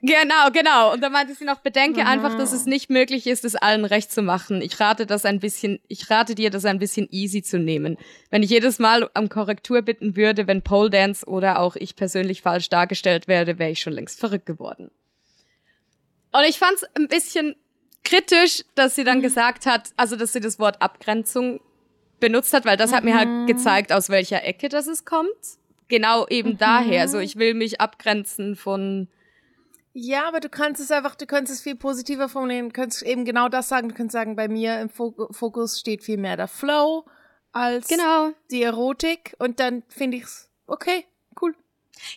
Genau, genau. Und da meinte sie noch, bedenke mhm. einfach, dass es nicht möglich ist, es allen recht zu machen. Ich rate das ein bisschen, ich rate dir, das ein bisschen easy zu nehmen. Wenn ich jedes Mal um Korrektur bitten würde, wenn Pole Dance oder auch ich persönlich falsch dargestellt werde, wäre ich schon längst verrückt geworden. Und ich fand es ein bisschen kritisch, dass sie dann mhm. gesagt hat, also dass sie das Wort Abgrenzung benutzt hat, weil das mhm. hat mir halt mhm. gezeigt, aus welcher Ecke das es kommt. Genau eben mhm. daher. So, ich will mich abgrenzen von. Ja, aber du kannst es einfach, du kannst es viel positiver formulieren, du könntest eben genau das sagen. Du könntest sagen, bei mir im Fokus steht viel mehr der Flow als genau. die Erotik. Und dann finde ich es okay, cool.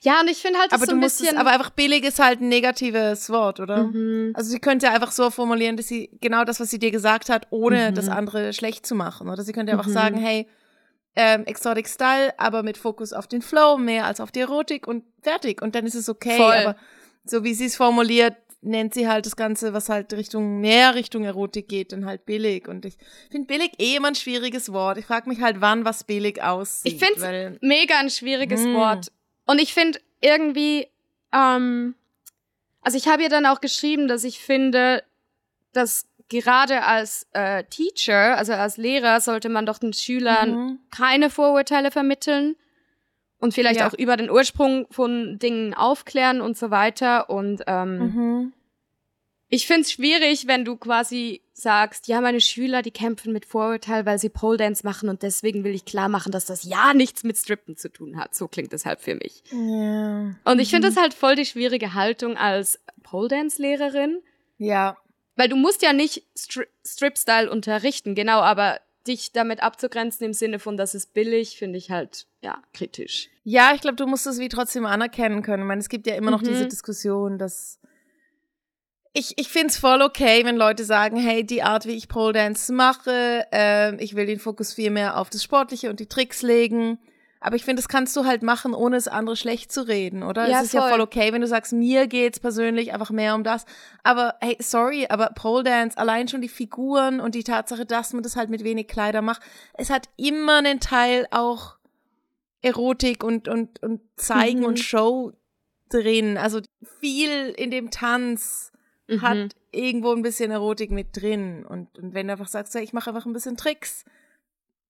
Ja, und ich finde halt, aber so du ein musst bisschen. Es, aber einfach billig ist halt ein negatives Wort, oder? Mhm. Also sie könnte einfach so formulieren, dass sie genau das, was sie dir gesagt hat, ohne mhm. das andere schlecht zu machen. Oder sie könnte einfach mhm. sagen, hey, ähm, Exotic Style, aber mit Fokus auf den Flow mehr als auf die Erotik und fertig. Und dann ist es okay. Voll. Aber so wie sie es formuliert, nennt sie halt das Ganze, was halt Richtung, mehr Richtung Erotik geht, dann halt billig. Und ich finde billig eh immer ein schwieriges Wort. Ich frage mich halt, wann was billig aussieht. Ich finde es mega ein schwieriges mh. Wort. Und ich finde irgendwie, ähm, also ich habe ihr dann auch geschrieben, dass ich finde, dass gerade als äh, Teacher, also als Lehrer, sollte man doch den Schülern mhm. keine Vorurteile vermitteln und vielleicht ja. auch über den Ursprung von Dingen aufklären und so weiter. Und ähm, mhm. ich finde es schwierig, wenn du quasi sagst, ja, meine Schüler, die kämpfen mit Vorurteil, weil sie Pole Dance machen und deswegen will ich klar machen, dass das ja nichts mit Strippen zu tun hat. So klingt es halt für mich. Ja. Und ich finde mhm. das halt voll die schwierige Haltung als Pole Dance Lehrerin. Ja. Weil du musst ja nicht Stri Strip-Style unterrichten, genau, aber dich damit abzugrenzen im Sinne von, das ist billig, finde ich halt, ja, kritisch. Ja, ich glaube, du musst es wie trotzdem anerkennen können. Ich meine, es gibt ja immer noch mhm. diese Diskussion, dass ich, ich finde es voll okay, wenn Leute sagen, hey, die Art, wie ich Pole Dance mache, äh, ich will den Fokus viel mehr auf das Sportliche und die Tricks legen. Aber ich finde, das kannst du halt machen, ohne es andere schlecht zu reden, oder? Ja, es ist voll. ja voll okay, wenn du sagst, mir geht's persönlich einfach mehr um das. Aber hey, sorry, aber Pole Dance, allein schon die Figuren und die Tatsache, dass man das halt mit wenig Kleider macht, es hat immer einen Teil auch Erotik und, und, und Zeigen mhm. und Show drin. Also viel in dem Tanz mhm. hat irgendwo ein bisschen Erotik mit drin. Und, und wenn du einfach sagst, ich mache einfach ein bisschen Tricks,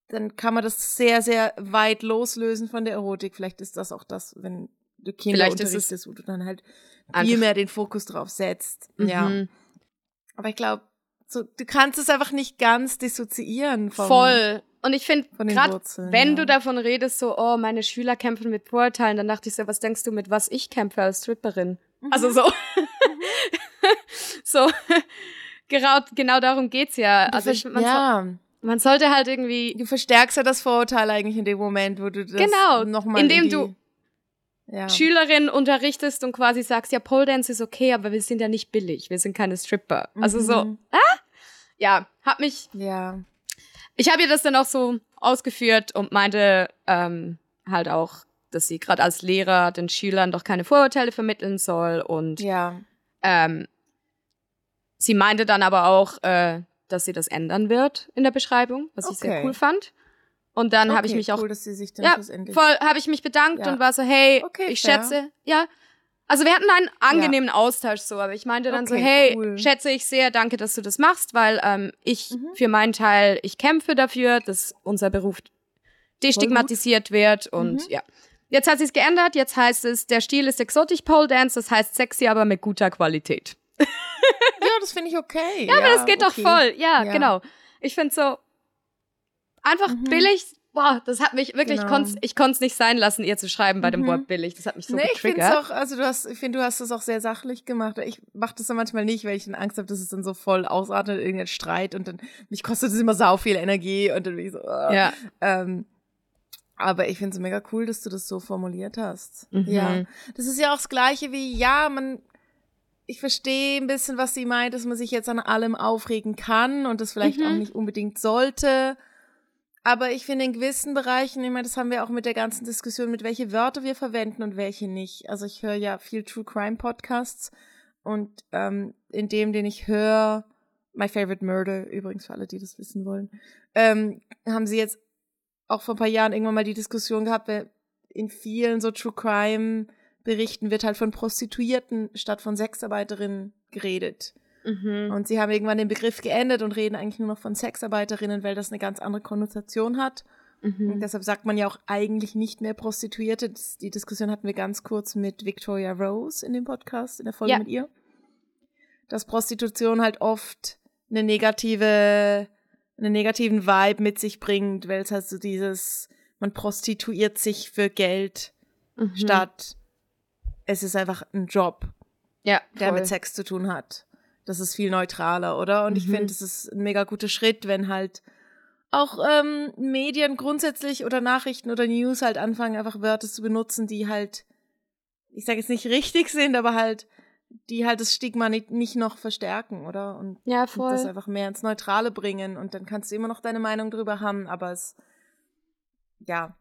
dann kann man das sehr, sehr weit loslösen von der Erotik. Vielleicht ist das auch das, wenn du Kinder Vielleicht unterrichtest, wo du dann halt viel mehr den Fokus drauf setzt. Mhm. Ja. Aber ich glaube, so, du kannst es einfach nicht ganz dissoziieren vom, Voll. Und ich finde, gerade wenn ja. du davon redest, so, oh, meine Schüler kämpfen mit Vorurteilen, dann dachte ich so, was denkst du, mit was ich kämpfe als Stripperin? Mhm. Also so. so. genau, genau darum geht's ja. Also ich, man ja. So, man sollte halt irgendwie. Du verstärkst ja das Vorurteil eigentlich in dem Moment, wo du das genau, nochmal. Indem du ja. Schülerin unterrichtest und quasi sagst, ja, Pole Dance ist okay, aber wir sind ja nicht billig, wir sind keine Stripper. Mhm. Also so, mhm. ah? Ja, hab mich. Ja. Ich habe ihr das dann auch so ausgeführt und meinte ähm, halt auch, dass sie gerade als Lehrer den Schülern doch keine Vorurteile vermitteln soll und ja. ähm, sie meinte dann aber auch, äh, dass sie das ändern wird in der Beschreibung, was okay. ich sehr cool fand. Und dann okay, habe ich mich auch cool, dass sie sich dann ja, voll habe ich mich bedankt ja. und war so, hey, okay, ich fair. schätze, ja. Also wir hatten einen angenehmen ja. Austausch so, aber ich meinte dann so, hey, cool. schätze ich sehr, danke, dass du das machst, weil ähm, ich mhm. für meinen Teil, ich kämpfe dafür, dass unser Beruf destigmatisiert wird und mhm. ja. Jetzt hat sie es geändert, jetzt heißt es, der Stil ist Exotic Pole Dance, das heißt sexy, aber mit guter Qualität ja, das finde ich okay. Ja, ja, aber das geht okay. doch voll. Ja, ja. genau. Ich finde so einfach mhm. billig. Boah, das hat mich wirklich, genau. ich konnte es nicht sein lassen, ihr zu schreiben bei mhm. dem Wort billig. Das hat mich so nee, getriggert. Ich finde auch, also du hast, ich finde, du hast das auch sehr sachlich gemacht. Ich mache das dann manchmal nicht, weil ich dann Angst habe, dass es dann so voll ausartet, irgendein Streit und dann, mich kostet es immer sau viel Energie und dann bin ich so, oh. ja. Ähm, aber ich finde es mega cool, dass du das so formuliert hast. Mhm. Ja. Das ist ja auch das Gleiche wie, ja, man ich verstehe ein bisschen, was sie meint, dass man sich jetzt an allem aufregen kann und das vielleicht mhm. auch nicht unbedingt sollte. Aber ich finde in gewissen Bereichen, ich meine, das haben wir auch mit der ganzen Diskussion, mit welche Wörter wir verwenden und welche nicht. Also ich höre ja viel True Crime Podcasts und ähm, in dem, den ich höre, My Favorite Murder, übrigens für alle, die das wissen wollen, ähm, haben sie jetzt auch vor ein paar Jahren irgendwann mal die Diskussion gehabt, in vielen so True Crime berichten, wird halt von Prostituierten statt von Sexarbeiterinnen geredet. Mhm. Und sie haben irgendwann den Begriff geändert und reden eigentlich nur noch von Sexarbeiterinnen, weil das eine ganz andere Konnotation hat. Mhm. Und deshalb sagt man ja auch eigentlich nicht mehr Prostituierte. Das, die Diskussion hatten wir ganz kurz mit Victoria Rose in dem Podcast, in der Folge ja. mit ihr. Dass Prostitution halt oft eine negative, einen negativen Vibe mit sich bringt, weil es halt so dieses, man prostituiert sich für Geld mhm. statt es ist einfach ein Job, ja, der mit Sex zu tun hat. Das ist viel neutraler, oder? Und mhm. ich finde, es ist ein mega guter Schritt, wenn halt auch ähm, Medien grundsätzlich oder Nachrichten oder News halt anfangen, einfach Wörter zu benutzen, die halt, ich sage jetzt nicht richtig sind, aber halt, die halt das Stigma nicht, nicht noch verstärken, oder? Und, ja, voll. und das einfach mehr ins Neutrale bringen. Und dann kannst du immer noch deine Meinung drüber haben, aber es, ja,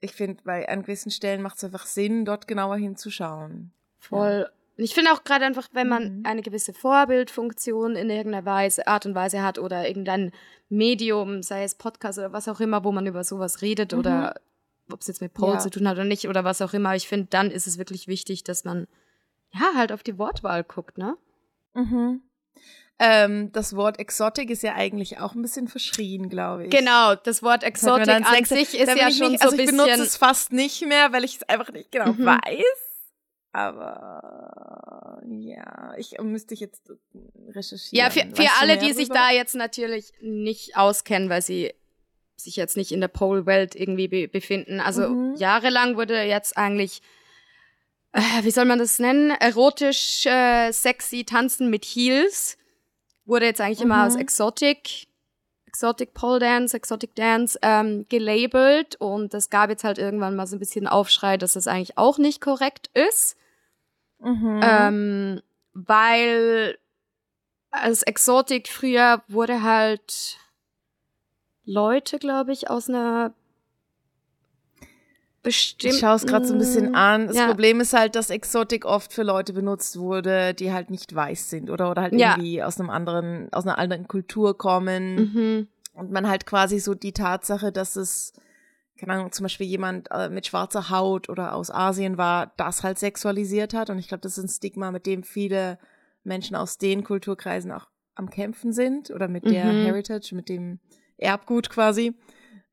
ich finde, bei an gewissen Stellen macht es einfach Sinn, dort genauer hinzuschauen. Voll. Ja. Ich finde auch gerade einfach, wenn man mhm. eine gewisse Vorbildfunktion in irgendeiner Weise, Art und Weise hat oder irgendein Medium, sei es Podcast oder was auch immer, wo man über sowas redet mhm. oder ob es jetzt mit Paul ja. zu tun hat oder nicht oder was auch immer, ich finde, dann ist es wirklich wichtig, dass man ja halt auf die Wortwahl guckt, ne? Mhm. Ähm, das Wort Exotic ist ja eigentlich auch ein bisschen verschrien, glaube ich. Genau, das Wort Exotic das an sich ist ja schon nicht, so also ich benutze es fast nicht mehr, weil ich es einfach nicht genau mhm. weiß. Aber ja, ich müsste ich jetzt recherchieren. Ja, für, für alle, die sich da jetzt natürlich nicht auskennen, weil sie sich jetzt nicht in der Pole-Welt irgendwie be befinden. Also mhm. jahrelang wurde jetzt eigentlich, wie soll man das nennen, erotisch, äh, sexy Tanzen mit Heels wurde jetzt eigentlich mhm. immer als mhm. Exotic, Exotic Pole Dance, Exotic Dance ähm, gelabelt und es gab jetzt halt irgendwann mal so ein bisschen Aufschrei, dass das eigentlich auch nicht korrekt ist. Mhm. Ähm, weil als Exotic früher wurde halt Leute, glaube ich, aus einer bestimmt. Ich schaue es gerade so ein bisschen an. Das ja. Problem ist halt, dass Exotic oft für Leute benutzt wurde, die halt nicht weiß sind oder, oder halt ja. irgendwie aus einem anderen, aus einer anderen Kultur kommen. Mhm. Und man halt quasi so die Tatsache, dass es, keine Ahnung, zum Beispiel jemand äh, mit schwarzer Haut oder aus Asien war, das halt sexualisiert hat. Und ich glaube, das ist ein Stigma, mit dem viele Menschen aus den Kulturkreisen auch am Kämpfen sind oder mit der mhm. Heritage, mit dem Erbgut quasi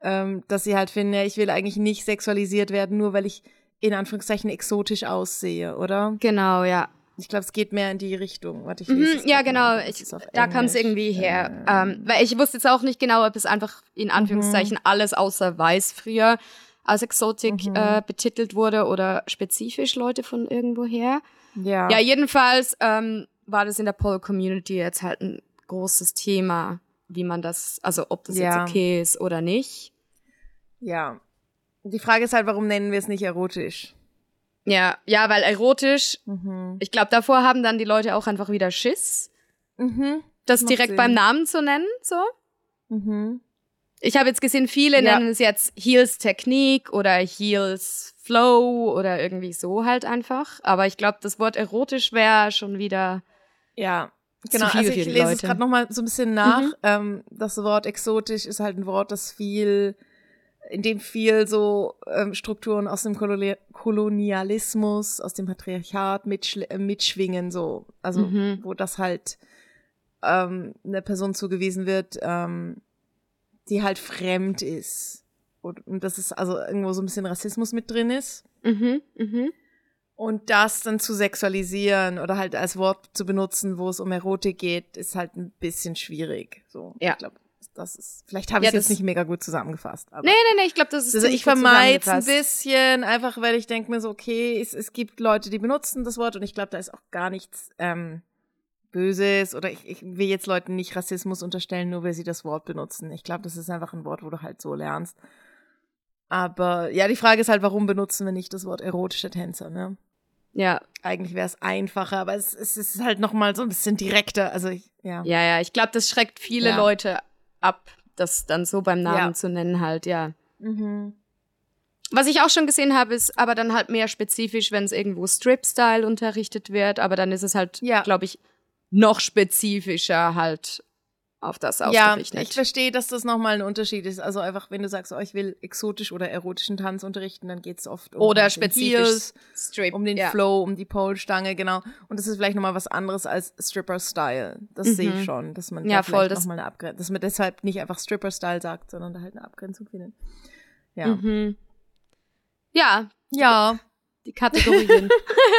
ähm, dass sie halt finden, ja, ich will eigentlich nicht sexualisiert werden, nur weil ich in Anführungszeichen exotisch aussehe, oder? Genau, ja. Ich glaube, es geht mehr in die Richtung. Warte, ich mhm, ja, genau. Ich, da kam es irgendwie her. Ähm. Ähm, weil ich wusste jetzt auch nicht genau, ob es einfach in Anführungszeichen mhm. alles außer weiß früher als Exotik mhm. äh, betitelt wurde oder spezifisch Leute von irgendwoher. Ja. Ja, jedenfalls ähm, war das in der Pole-Community jetzt halt ein großes Thema, wie man das, also ob das ja. jetzt okay ist oder nicht. Ja. Die Frage ist halt, warum nennen wir es nicht erotisch? Ja, ja, weil erotisch, mhm. ich glaube, davor haben dann die Leute auch einfach wieder Schiss, mhm. das Macht direkt Sinn. beim Namen zu nennen, so. Mhm. Ich habe jetzt gesehen, viele ja. nennen es jetzt Heels Technik oder Heels Flow oder irgendwie so halt einfach. Aber ich glaube, das Wort erotisch wäre schon wieder. Ja, genau. also ich lese Leute. es gerade nochmal so ein bisschen nach. Mhm. Ähm, das Wort exotisch ist halt ein Wort, das viel in dem viel so ähm, Strukturen aus dem Kolonialismus, aus dem Patriarchat äh, mitschwingen, so. Also, mhm. wo das halt ähm, einer Person zugewiesen wird, ähm, die halt fremd ist. Und, und das ist also irgendwo so ein bisschen Rassismus mit drin ist. Mhm, mhm. Und das dann zu sexualisieren oder halt als Wort zu benutzen, wo es um Erotik geht, ist halt ein bisschen schwierig. So, ja. ich glaube das ist, vielleicht habe ich ja, jetzt nicht mega gut zusammengefasst. Aber nee, nee, nee, ich glaube, das ist Also ich vermeide ein bisschen, einfach weil ich denke mir so, okay, es, es gibt Leute, die benutzen das Wort und ich glaube, da ist auch gar nichts ähm, Böses oder ich, ich will jetzt Leuten nicht Rassismus unterstellen, nur weil sie das Wort benutzen. Ich glaube, das ist einfach ein Wort, wo du halt so lernst. Aber ja, die Frage ist halt, warum benutzen wir nicht das Wort erotische Tänzer, ne? Ja. Eigentlich wäre es einfacher, aber es, es ist halt noch mal so ein bisschen direkter. Also ich, ja. Ja, ja, ich glaube, das schreckt viele ja. Leute ab, das dann so beim Namen ja. zu nennen halt, ja. Mhm. Was ich auch schon gesehen habe, ist aber dann halt mehr spezifisch, wenn es irgendwo Strip-Style unterrichtet wird, aber dann ist es halt, ja. glaube ich, noch spezifischer halt auf das ausgerichtet. Ja, ich verstehe, dass das nochmal ein Unterschied ist. Also einfach, wenn du sagst, oh, ich will exotisch oder erotischen Tanz unterrichten, dann geht es oft um oder spezifisch Heels, Strip, um den ja. Flow, um die Pole-Stange, genau. Und das ist vielleicht nochmal was anderes als Stripper-Style. Das mhm. sehe ich schon, dass man ja, da voll, nochmal eine Abgrenzung, dass man deshalb nicht einfach Stripper-Style sagt, sondern da halt eine Abgrenzung findet. Ja. Mhm. Ja. Ja die Kategorien.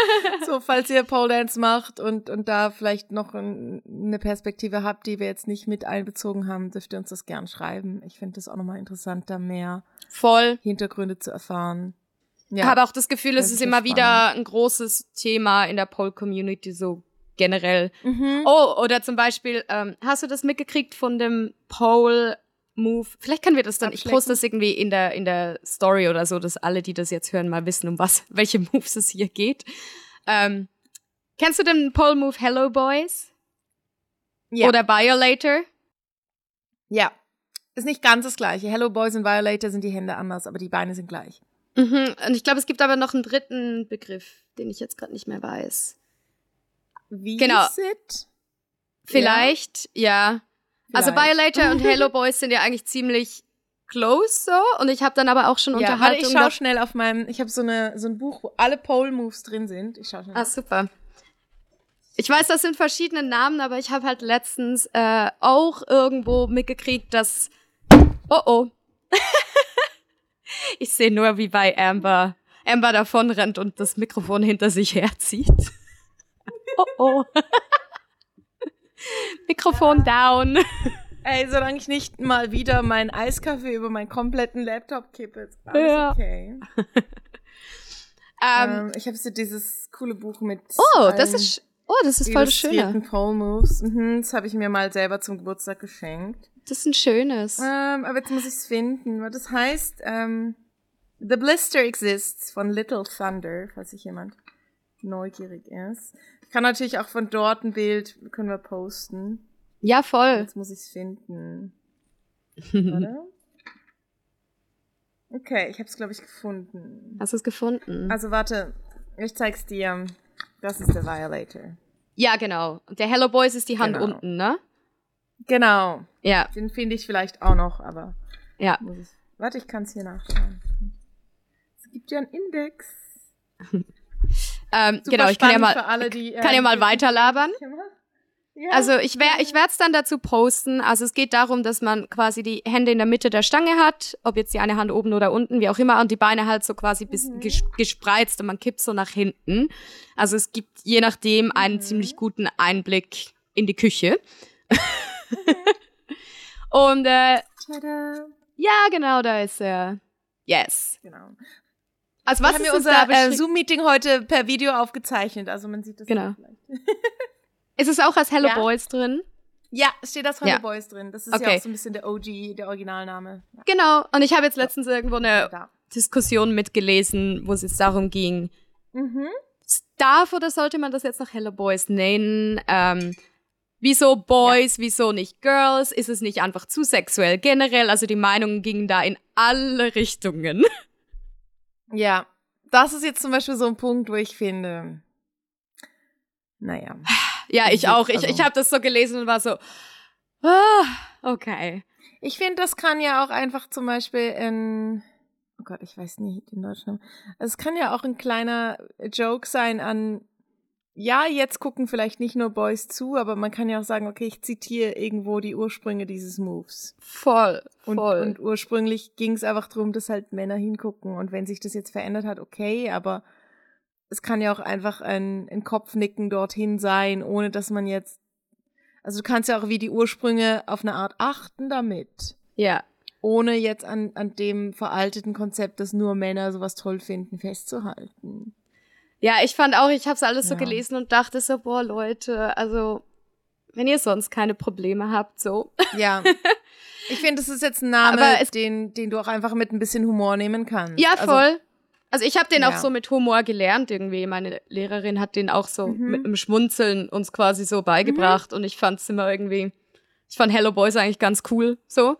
so, falls ihr Pole Dance macht und, und da vielleicht noch ein, eine Perspektive habt, die wir jetzt nicht mit einbezogen haben, dürft ihr uns das gern schreiben. Ich finde das auch nochmal interessant, da mehr Voll. Hintergründe zu erfahren. Ja. Ich habe auch das Gefühl, es ist immer spannend. wieder ein großes Thema in der Pole-Community, so generell. Mhm. Oh, oder zum Beispiel, ähm, hast du das mitgekriegt von dem Pole Move. Vielleicht können wir das dann, ich poste das irgendwie in der, in der Story oder so, dass alle, die das jetzt hören, mal wissen, um was, welche Moves es hier geht. Ähm, kennst du den Pole Move Hello Boys? Ja. Oder Violator? Ja. Ist nicht ganz das gleiche. Hello Boys und Violator sind die Hände anders, aber die Beine sind gleich. Mhm. Und ich glaube, es gibt aber noch einen dritten Begriff, den ich jetzt gerade nicht mehr weiß. Wie genau. Vielleicht, ja. ja. Also Violator und Hello Boys sind ja eigentlich ziemlich close so und ich habe dann aber auch schon ja, Unterhaltung. ich schau schnell auf meinem, ich habe so eine so ein Buch, wo alle Pole Moves drin sind. Ich schau schnell. Ah super. Ich weiß, das sind verschiedene Namen, aber ich habe halt letztens äh, auch irgendwo mitgekriegt, dass Oh oh. ich sehe nur, wie bei Amber Amber davon rennt und das Mikrofon hinter sich herzieht. oh oh. Mikrofon down. Ey, solange ich nicht mal wieder meinen Eiskaffee über meinen kompletten Laptop kippe, ist alles ja. okay. ähm, ähm, ich habe so dieses coole Buch mit. Oh, das ist. Oh, das ist voll schön. Pole Moves. Mhm, das habe ich mir mal selber zum Geburtstag geschenkt. Das ist ein schönes. Ähm, aber jetzt muss ich es finden. Was das heißt, ähm, The Blister Exists von Little Thunder, falls sich jemand neugierig ist kann natürlich auch von dort ein Bild, können wir posten. Ja, voll. Jetzt muss ich es finden. Warte. Okay, ich habe es, glaube ich, gefunden. Hast du es gefunden? Also warte, ich zeig's dir. Das ist der Violator. Ja, genau. Der Hello Boys ist die Hand genau. unten, ne? Genau. Ja. Den finde ich vielleicht auch noch, aber. Ja. Ich, warte, ich kann es hier nachschauen. Es gibt ja einen Index. Ähm, genau, ich kann ja mal, alle, die, kann ja mal weiterlabern. Ja. Also ich, wär, ich werde es dann dazu posten. Also es geht darum, dass man quasi die Hände in der Mitte der Stange hat, ob jetzt die eine Hand oben oder unten, wie auch immer, und die Beine halt so quasi bis mhm. gespreizt und man kippt so nach hinten. Also es gibt je nachdem einen mhm. ziemlich guten Einblick in die Küche. und äh, Tada. ja, genau, da ist er. Yes. Genau. Also was haben wir unser äh, Zoom-Meeting heute per Video aufgezeichnet, also man sieht das genau. Ist es auch als Hello ja. Boys drin? Ja, es steht als Hello ja. Boys drin. Das ist okay. ja auch so ein bisschen der OG, der Originalname. Ja. Genau. Und ich habe jetzt letztens irgendwo eine. Diskussion mitgelesen, wo es jetzt darum ging, mhm. darf oder sollte man das jetzt noch Hello Boys nennen? Ähm, wieso Boys, wieso nicht Girls? Ist es nicht einfach zu sexuell generell? Also die Meinungen gingen da in alle Richtungen. Ja, das ist jetzt zum Beispiel so ein Punkt, wo ich finde, naja. Ja, ich auch. Ich, also, ich habe das so gelesen und war so, ah, okay. Ich finde, das kann ja auch einfach zum Beispiel in, oh Gott, ich weiß nicht den deutschen Namen. Es kann ja auch ein kleiner Joke sein an ja, jetzt gucken vielleicht nicht nur Boys zu, aber man kann ja auch sagen, okay, ich zitiere irgendwo die Ursprünge dieses Moves. Voll, voll. Und, und ursprünglich ging es einfach darum, dass halt Männer hingucken. Und wenn sich das jetzt verändert hat, okay, aber es kann ja auch einfach ein, ein Kopfnicken dorthin sein, ohne dass man jetzt. Also du kannst ja auch wie die Ursprünge auf eine Art achten damit. Ja. Ohne jetzt an, an dem veralteten Konzept, dass nur Männer sowas toll finden, festzuhalten. Ja, ich fand auch, ich habe es alles so gelesen und dachte so, boah, Leute, also wenn ihr sonst keine Probleme habt, so. Ja. Ich finde, das ist jetzt ein Name, den, den du auch einfach mit ein bisschen Humor nehmen kannst. Ja, also voll. Also, also ich habe den ja. auch so mit Humor gelernt irgendwie. Meine Lehrerin hat den auch so mhm. mit einem Schmunzeln uns quasi so beigebracht mhm. und ich fand es immer irgendwie, ich fand Hello Boys eigentlich ganz cool, so.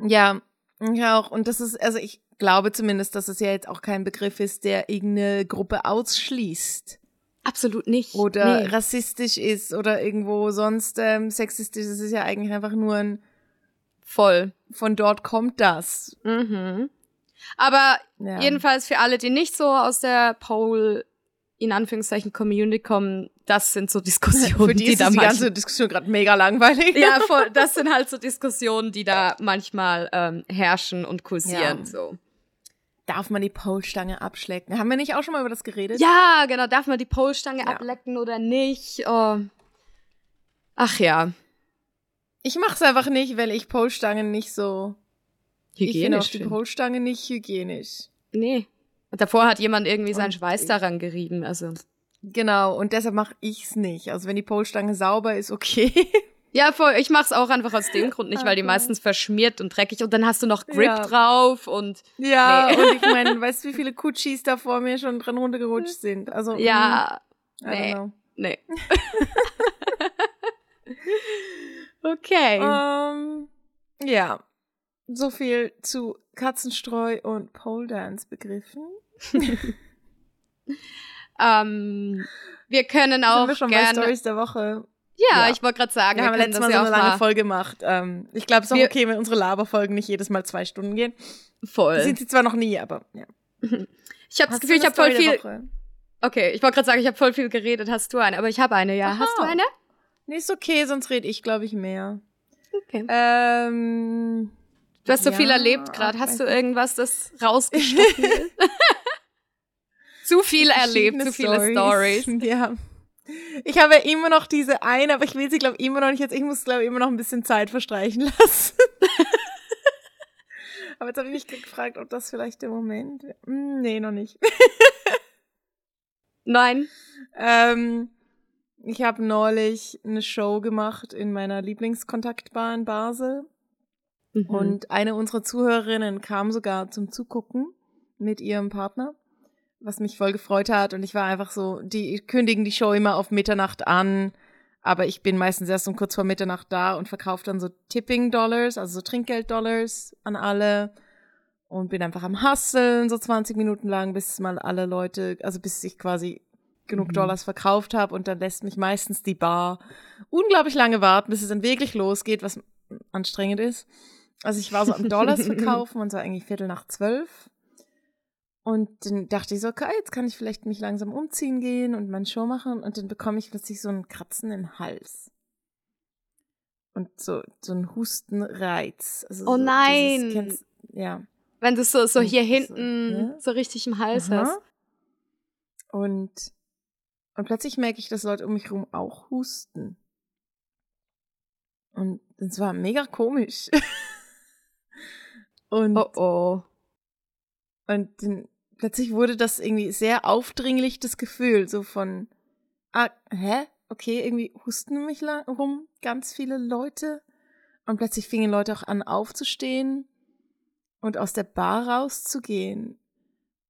Ja, ich auch. Und das ist, also ich glaube zumindest, dass es ja jetzt auch kein Begriff ist, der irgendeine Gruppe ausschließt. Absolut nicht. Oder nee. rassistisch ist oder irgendwo sonst ähm, sexistisch. Es ist ja eigentlich einfach nur ein Voll. Von dort kommt das. Mhm. Aber ja. jedenfalls für alle, die nicht so aus der Pole in Anführungszeichen Community kommen, das sind so Diskussionen, Für die, die ist da die ganze Diskussion gerade mega langweilig. Ja, voll, das sind halt so Diskussionen, die da manchmal ähm, herrschen und kursieren. Ja. So. Darf man die Polstange abschlecken? Haben wir nicht auch schon mal über das geredet? Ja, genau. Darf man die Polstange ja. ablecken oder nicht? Oh. Ach ja. Ich mach's einfach nicht, weil ich Polstangen nicht so. Hygienisch. Ich finde auch die Polstange nicht hygienisch. Nee. Und davor hat jemand irgendwie seinen Schweiß daran gerieben, also. Genau, und deshalb mache ich's nicht. Also wenn die Polstange sauber ist, okay. Ja, voll. Ich mach's auch einfach aus dem Grund nicht, weil die meistens verschmiert und dreckig und dann hast du noch Grip ja. drauf und. Ja, nee. und ich meine, weißt du, wie viele Kutschis da vor mir schon dran runtergerutscht sind? Also. Ja. Mh, nee. Nee. okay. Um, ähm, ja. So viel zu Katzenstreu und Pole Dance begriffen. ähm, wir können auch Sind wir schon gerne. bei Stories der Woche. Ja, ja. ich wollte gerade sagen, wir, wir haben letztes Mal so eine lange Folge gemacht. Ähm, ich glaube, es ist auch okay, wenn unsere Laberfolgen nicht jedes Mal zwei Stunden gehen. Voll. Sind sie zwar noch nie, aber ja. Ich habe das Gefühl, ich habe voll viel. Okay, ich wollte gerade sagen, ich habe voll viel geredet. Hast du eine? Aber ich habe eine, ja. Aha. Hast du eine? Nee, ist okay, sonst rede ich, glaube ich, mehr. Okay. Ähm, du hast so ja, viel erlebt gerade. Hast du irgendwas, das rausgestochen ist? zu viel erlebt, zu viele Stories. Ja. Ich habe ja immer noch diese eine, aber ich will sie, glaube ich, immer noch nicht jetzt. Ich muss, glaube ich, immer noch ein bisschen Zeit verstreichen lassen. aber jetzt habe ich mich gefragt, ob das vielleicht der Moment. Hm, nee, noch nicht. Nein. Ähm, ich habe neulich eine Show gemacht in meiner Lieblingskontaktbar in Basel. Mhm. Und eine unserer Zuhörerinnen kam sogar zum Zugucken mit ihrem Partner was mich voll gefreut hat. Und ich war einfach so, die kündigen die Show immer auf Mitternacht an. Aber ich bin meistens erst um kurz vor Mitternacht da und verkaufe dann so Tipping-Dollars, also so Trinkgeld-Dollars an alle. Und bin einfach am Husteln, so 20 Minuten lang, bis mal alle Leute, also bis ich quasi genug mhm. Dollars verkauft habe. Und dann lässt mich meistens die Bar unglaublich lange warten, bis es dann wirklich losgeht, was anstrengend ist. Also ich war so am Dollars verkaufen und es war eigentlich Viertel nach zwölf. Und dann dachte ich so, okay, jetzt kann ich vielleicht mich langsam umziehen gehen und meine Show machen. Und dann bekomme ich plötzlich so einen Kratzen im Hals. Und so, so einen Hustenreiz. Also oh so nein! Dieses, kennst, ja. Wenn du so, so hier hinten so, ja? so richtig im Hals Aha. hast. Und, und plötzlich merke ich, dass Leute um mich herum auch husten. Und das war mega komisch. und oh oh. Und dann plötzlich wurde das irgendwie sehr aufdringlich, das Gefühl, so von, ah, hä? Okay, irgendwie husten mich rum ganz viele Leute. Und plötzlich fingen Leute auch an aufzustehen und aus der Bar rauszugehen.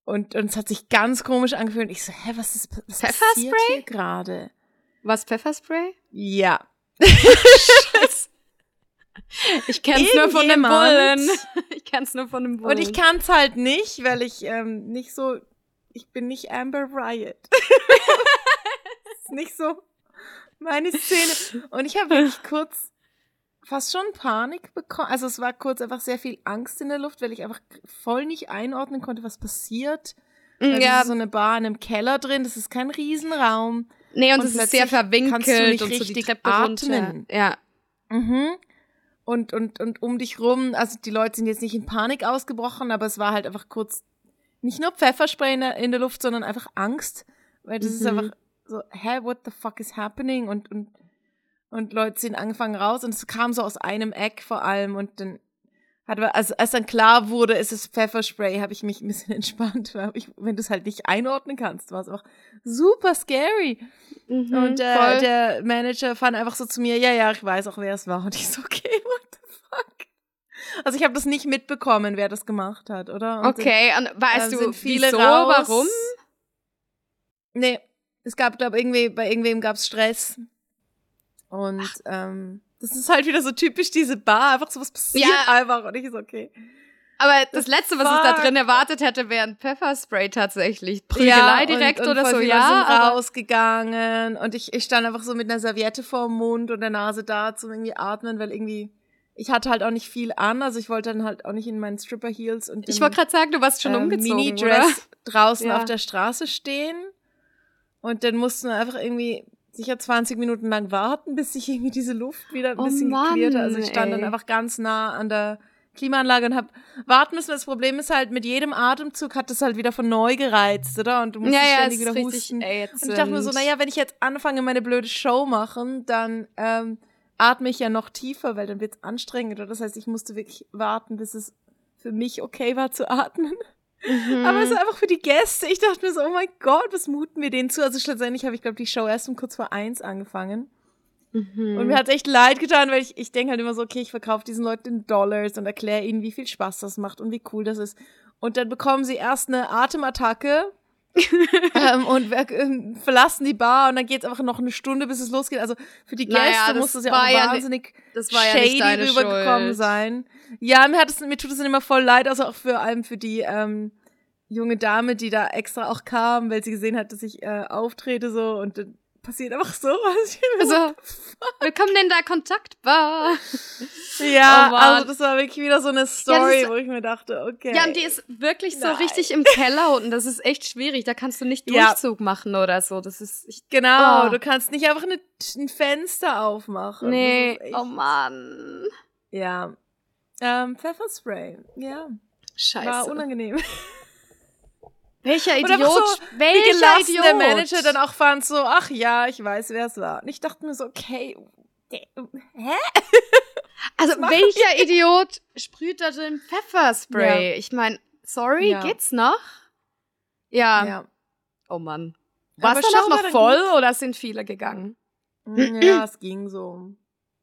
Und, und es hat sich ganz komisch angefühlt. Ich so, hä, was ist was passiert hier gerade? Was Pfefferspray? Ja. Ich kenn's nur von den Bullen. Ich kenn's nur von den Bullen. Und ich kann's halt nicht, weil ich ähm, nicht so, ich bin nicht Amber Riot. ist nicht so meine Szene. Und ich habe wirklich kurz fast schon Panik bekommen. Also es war kurz einfach sehr viel Angst in der Luft, weil ich einfach voll nicht einordnen konnte, was passiert. Also ja. so eine Bar in einem Keller drin, das ist kein Riesenraum. Nee, und, es ist sehr verwinkelt kannst du nicht und richtig so die Treppe atmen. Runter. Ja. Mhm und, und, und um dich rum, also die Leute sind jetzt nicht in Panik ausgebrochen, aber es war halt einfach kurz nicht nur Pfefferspray in der, in der Luft, sondern einfach Angst, weil das mhm. ist einfach so, hä, what the fuck is happening? Und, und, und Leute sind angefangen raus und es kam so aus einem Eck vor allem und dann hat also als dann klar wurde, es ist Pfefferspray, habe ich mich ein bisschen entspannt, weil ich, wenn du es halt nicht einordnen kannst, war es auch super scary. Mhm, und äh, der Manager fand einfach so zu mir, ja, ja, ich weiß auch, wer es war. Und ich so, okay, what the fuck? Also ich habe das nicht mitbekommen, wer das gemacht hat, oder? Und okay, und weißt du, viele wieso, raus. warum? Nee, es gab, glaube irgendwie, bei irgendwem gab es Stress. Und ähm, das ist halt wieder so typisch diese Bar, einfach so was passiert ja. einfach und ich so, okay. Aber das Letzte, was Fuck. ich da drin erwartet hätte, wäre ein Pfefferspray tatsächlich. Prügelei ja, direkt und, und oder so, ja. Sind rausgegangen und ich, ich stand einfach so mit einer Serviette vorm Mund und der Nase da zum irgendwie atmen, weil irgendwie ich hatte halt auch nicht viel an, also ich wollte dann halt auch nicht in meinen Stripper Heels und Ich wollte gerade sagen, du warst schon ähm, umgezogen, Mini-Dress draußen ja. auf der Straße stehen und dann mussten wir einfach irgendwie sicher 20 Minuten lang warten, bis sich irgendwie diese Luft wieder ein oh bisschen Mann, geklärt hat. Also ich stand ey. dann einfach ganz nah an der Klimaanlage und hab warten müssen. Das Problem ist halt, mit jedem Atemzug hat das halt wieder von neu gereizt, oder? Und du musst ja, ja, ständig wieder husten. Ätzend. Und ich dachte mir so, naja, wenn ich jetzt anfange, meine blöde Show machen, dann ähm, atme ich ja noch tiefer, weil dann wird's anstrengend. Oder das heißt, ich musste wirklich warten, bis es für mich okay war zu atmen. Mhm. Aber es ist einfach für die Gäste. Ich dachte mir so, oh mein Gott, was muten wir denen zu? Also schlussendlich habe ich, glaube die Show erst um kurz vor eins angefangen. Mhm. Und mir hat echt leid getan, weil ich, ich denke halt immer so, okay, ich verkaufe diesen Leuten in Dollars und erkläre ihnen, wie viel Spaß das macht und wie cool das ist. Und dann bekommen sie erst eine Atemattacke ähm, und äh, verlassen die Bar und dann geht es einfach noch eine Stunde, bis es losgeht. Also für die Gäste naja, muss das ja auch ja wahnsinnig das war shady ja rübergekommen sein. Ja, mir, hat es, mir tut es immer voll leid, also auch für allem für die ähm, junge Dame, die da extra auch kam, weil sie gesehen hat, dass ich äh, auftrete so und passiert einfach sowas. Also, willkommen in der Kontaktbar. Ja, oh also das war wirklich wieder so eine Story, ja, wo ich mir dachte, okay. Ja, und die ist wirklich Nein. so richtig im Keller unten. Das ist echt schwierig. Da kannst du nicht Durchzug ja. machen oder so. Das ist ich, genau. Oh. Du kannst nicht einfach eine, ein Fenster aufmachen. Nee. Oh Mann. Ja. Ähm, Pfefferspray. Ja. Scheiße. War unangenehm. Welcher Idiot? So, welcher Idiot? der Manager dann auch fand so, ach ja, ich weiß, wer es war. Und ich dachte mir so, okay, hä? Also welcher Idiot sprüht da drin Pfefferspray? Ja. Ich meine, sorry, ja. geht's noch? Ja. ja. Oh Mann. War es auch noch voll gut. oder sind viele gegangen? Mm, ja, es ging so.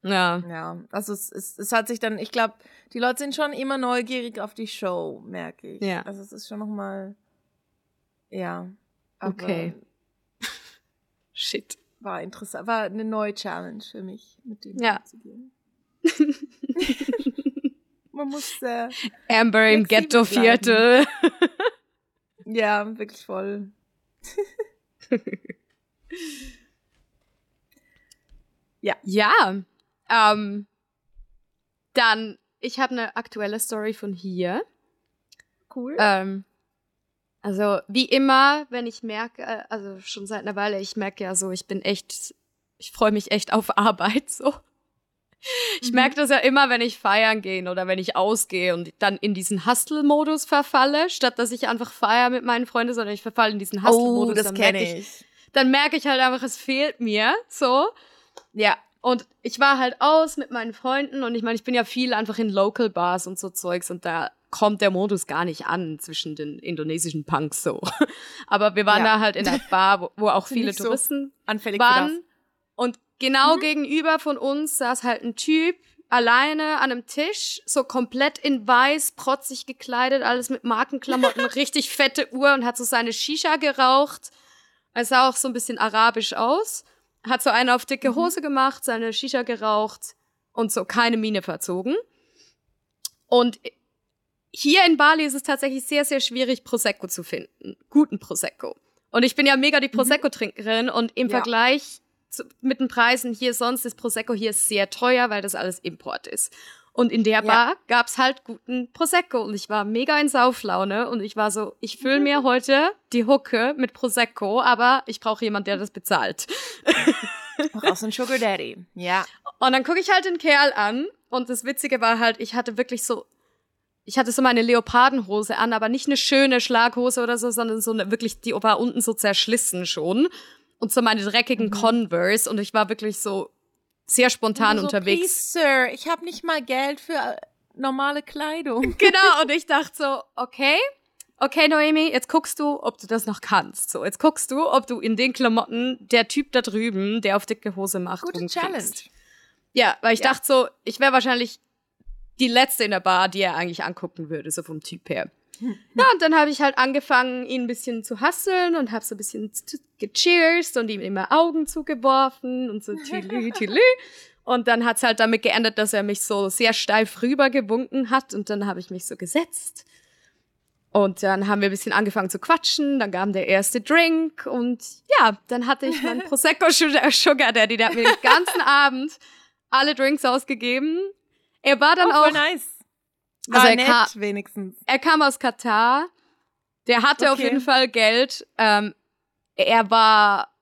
Ja. Ja, also es, es, es hat sich dann, ich glaube, die Leute sind schon immer neugierig auf die Show, merke ich. Ja. Also es ist schon nochmal ja. okay. Shit. War interessant. War eine neue Challenge für mich, mit dem ja. zu gehen. Man muss äh, Amber im Ghetto-Viertel. ja, wirklich voll. ja. Ja. Ähm, dann, ich habe eine aktuelle Story von hier. Cool. Ähm, also wie immer, wenn ich merke, äh, also schon seit einer Weile, ich merke ja so, ich bin echt, ich freue mich echt auf Arbeit so. Ich mhm. merke das ja immer, wenn ich feiern gehe oder wenn ich ausgehe und dann in diesen Hustle-Modus verfalle, statt dass ich einfach feiere mit meinen Freunden, sondern ich verfalle in diesen Hustle-Modus. Oh, das kenne ich. ich. Dann merke ich halt einfach, es fehlt mir so. Ja, und ich war halt aus mit meinen Freunden und ich meine, ich bin ja viel einfach in Local Bars und so Zeugs und da kommt der Modus gar nicht an zwischen den indonesischen Punks so. Aber wir waren ja. da halt in der Bar, wo, wo auch viele Touristen so anfällig waren. Und genau mhm. gegenüber von uns saß halt ein Typ alleine an einem Tisch, so komplett in weiß, protzig gekleidet, alles mit Markenklamotten, richtig fette Uhr und hat so seine Shisha geraucht. Er sah auch so ein bisschen arabisch aus. Hat so eine auf dicke mhm. Hose gemacht, seine Shisha geraucht und so keine Miene verzogen. Und hier in Bali ist es tatsächlich sehr, sehr schwierig, Prosecco zu finden. Guten Prosecco. Und ich bin ja mega die mhm. Prosecco-Trinkerin und im ja. Vergleich zu, mit den Preisen hier sonst ist Prosecco hier sehr teuer, weil das alles Import ist. Und in der Bar ja. gab's halt guten Prosecco und ich war mega in Sauflaune und ich war so, ich fülle mir heute die Hucke mit Prosecco, aber ich brauche jemand, der das bezahlt. Brauchst einen Sugar Daddy. Ja. Und dann gucke ich halt den Kerl an und das Witzige war halt, ich hatte wirklich so ich hatte so meine Leopardenhose an, aber nicht eine schöne Schlaghose oder so, sondern so eine, wirklich, die war unten so zerschlissen schon. Und so meine dreckigen mhm. Converse. Und ich war wirklich so sehr spontan so, unterwegs. Please, Sir, ich habe nicht mal Geld für äh, normale Kleidung. Genau, und ich dachte so, okay, okay, Noemi, jetzt guckst du, ob du das noch kannst. So, jetzt guckst du, ob du in den Klamotten der Typ da drüben, der auf dicke Hose macht, Gute Challenge. Ja, weil ich ja. dachte so, ich wäre wahrscheinlich die letzte in der Bar, die er eigentlich angucken würde, so vom Typ her. Ja, und dann habe ich halt angefangen, ihn ein bisschen zu hasseln und habe so ein bisschen gecheerst und ihm immer Augen zugeworfen und so tülü, tülü. Und dann hat's halt damit geendet, dass er mich so sehr steif rübergewunken hat und dann habe ich mich so gesetzt. Und dann haben wir ein bisschen angefangen zu quatschen, dann kam der erste Drink und ja, dann hatte ich meinen Prosecco Sugar Daddy, der hat mir den ganzen Abend alle Drinks ausgegeben. Er war dann oh, auch. nice. War also er nett, kam, wenigstens. Er kam aus Katar. Der hatte okay. auf jeden Fall Geld. Ähm, er war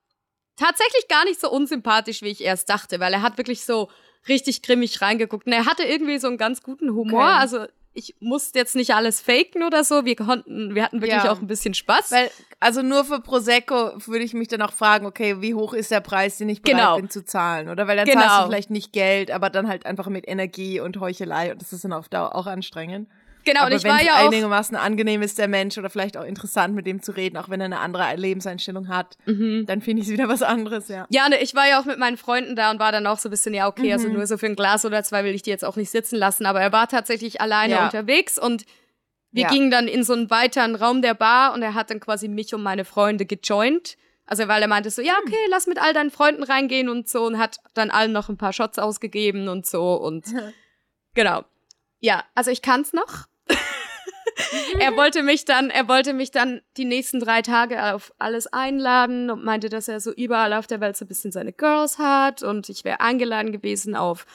tatsächlich gar nicht so unsympathisch, wie ich erst dachte, weil er hat wirklich so richtig grimmig reingeguckt. Und er hatte irgendwie so einen ganz guten Humor. Okay. Also ich musste jetzt nicht alles faken oder so. Wir konnten, wir hatten wirklich ja. auch ein bisschen Spaß. Weil, also nur für Prosecco würde ich mich dann auch fragen, okay, wie hoch ist der Preis, den ich bereit genau. bin zu zahlen? Oder weil dann genau. zahlst du vielleicht nicht Geld, aber dann halt einfach mit Energie und Heuchelei und das ist dann auf Dauer auch anstrengend. Genau, Aber und ich war ja auch einigermaßen angenehm ist der Mensch oder vielleicht auch interessant mit dem zu reden, auch wenn er eine andere Lebenseinstellung hat, mhm. dann finde ich es wieder was anderes, ja. Ja, ne, ich war ja auch mit meinen Freunden da und war dann auch so ein bisschen, ja, okay, also mhm. also nur so für ein Glas oder zwei will ich die jetzt auch nicht sitzen lassen, aber er war tatsächlich alleine ja. unterwegs und wir ja. gingen dann in so einen weiteren Raum der Bar und er hat dann quasi mich und meine Freunde gejoint. Also weil er meinte so, ja, okay, lass mit all deinen Freunden reingehen und so und hat dann allen noch ein paar Shots ausgegeben und so und genau. Ja, also ich kann's noch er wollte mich dann, er wollte mich dann die nächsten drei Tage auf alles einladen und meinte, dass er so überall auf der Welt so ein bisschen seine Girls hat und ich wäre eingeladen gewesen auf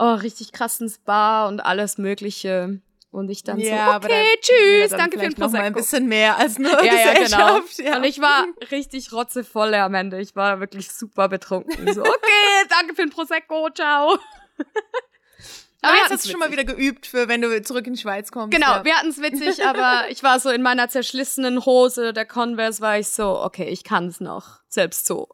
oh, richtig krassen Spa und alles Mögliche. Und ich dann ja, so, okay, tschüss, danke für den Prosecco. Noch mal ein bisschen mehr als nur ja, ja, genau. Ja. Und ich war richtig rotzevoll am Ende. Ich war wirklich super betrunken. So, okay, danke für den Prosecco, ciao. Aber jetzt hast du schon mal wieder geübt für, wenn du zurück in die Schweiz kommst. Genau, ja. wir hatten es witzig, aber ich war so in meiner zerschlissenen Hose, der Converse, war ich so, okay, ich kann es noch. Selbst so.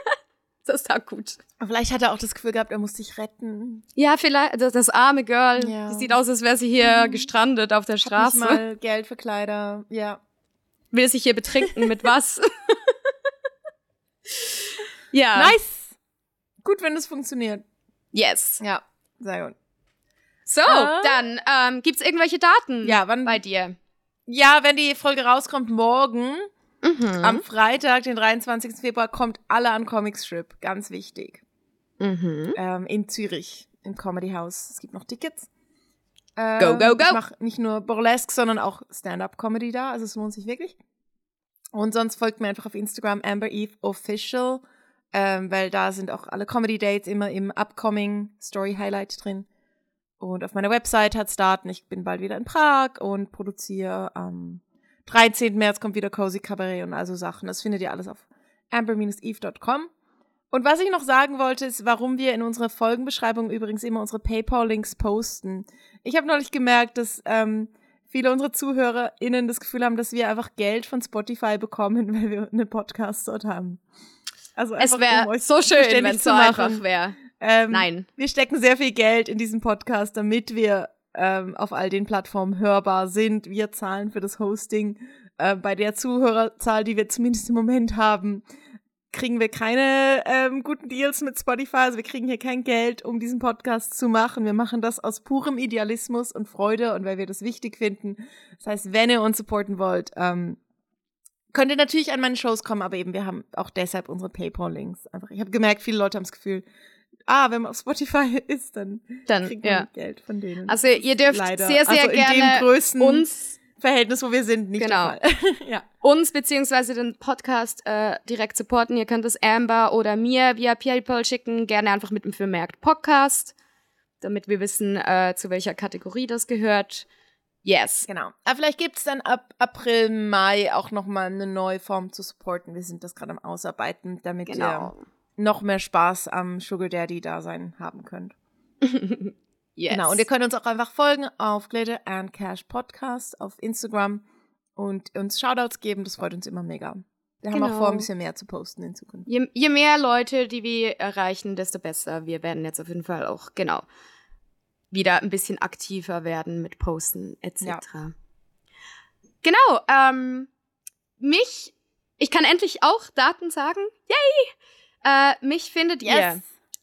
das war gut. Vielleicht hat er auch das Gefühl gehabt, er muss dich retten. Ja, vielleicht, das, das arme Girl, ja. die sieht aus, als wäre sie hier mhm. gestrandet auf der Straße. Hat mal Geld für Kleider, ja. Will sich hier betrinken, mit was? ja. Nice! Gut, wenn es funktioniert. Yes. Ja, sehr gut. So, äh, dann ähm, gibt's irgendwelche Daten ja, wann, bei dir? Ja, wenn die Folge rauskommt morgen, mhm. am Freitag, den 23. Februar, kommt alle an Comic Strip. Ganz wichtig. Mhm. Ähm, in Zürich, im Comedy House. Es gibt noch Tickets. Ähm, go, go, go. Ich mache nicht nur Burlesque, sondern auch Stand-Up-Comedy da. Also es lohnt sich wirklich. Und sonst folgt mir einfach auf Instagram Amber Eve Official, ähm, weil da sind auch alle Comedy-Dates immer im Upcoming Story Highlight drin. Und auf meiner Website hat es Daten. Ich bin bald wieder in Prag und produziere am 13. März kommt wieder Cozy Cabaret und also Sachen. Das findet ihr alles auf amber-eve.com. Und was ich noch sagen wollte, ist, warum wir in unserer Folgenbeschreibung übrigens immer unsere PayPal-Links posten. Ich habe neulich gemerkt, dass ähm, viele unserer ZuhörerInnen das Gefühl haben, dass wir einfach Geld von Spotify bekommen, weil wir einen Podcast dort haben. Also es wäre um so schön, wenn es so einfach wäre. Ähm, Nein. Wir stecken sehr viel Geld in diesen Podcast, damit wir ähm, auf all den Plattformen hörbar sind. Wir zahlen für das Hosting. Äh, bei der Zuhörerzahl, die wir zumindest im Moment haben, kriegen wir keine ähm, guten Deals mit Spotify. Also wir kriegen hier kein Geld, um diesen Podcast zu machen. Wir machen das aus purem Idealismus und Freude und weil wir das wichtig finden. Das heißt, wenn ihr uns supporten wollt, ähm, könnt ihr natürlich an meine Shows kommen, aber eben wir haben auch deshalb unsere PayPal-Links. Einfach, ich habe gemerkt, viele Leute haben das Gefühl, ah, wenn man auf Spotify ist, dann, dann kriegt man ja. Geld von denen. Also ihr dürft Leider. sehr, sehr also gerne uns Verhältnis, wo wir sind, nicht genau. ja. Uns beziehungsweise den Podcast äh, direkt supporten. Ihr könnt es Amber oder mir via PayPal schicken, gerne einfach mit dem Vermerkt Podcast, damit wir wissen, äh, zu welcher Kategorie das gehört. Yes. Genau. Aber vielleicht gibt es dann ab April, Mai auch nochmal eine neue Form zu supporten. Wir sind das gerade am Ausarbeiten, damit genau. ihr noch mehr Spaß am Sugar Daddy Dasein haben könnt. yes. Genau, und ihr könnt uns auch einfach folgen auf Glitter and Cash Podcast auf Instagram und uns Shoutouts geben, das freut uns immer mega. Wir genau. haben auch vor, ein genau. bisschen mehr zu posten in Zukunft. Je, je, mehr Leute, die wir erreichen, desto besser. Wir werden jetzt auf jeden Fall auch, genau, wieder ein bisschen aktiver werden mit Posten etc. Ja. Genau, ähm, mich, ich kann endlich auch Daten sagen. Yay! Äh, mich findet ihr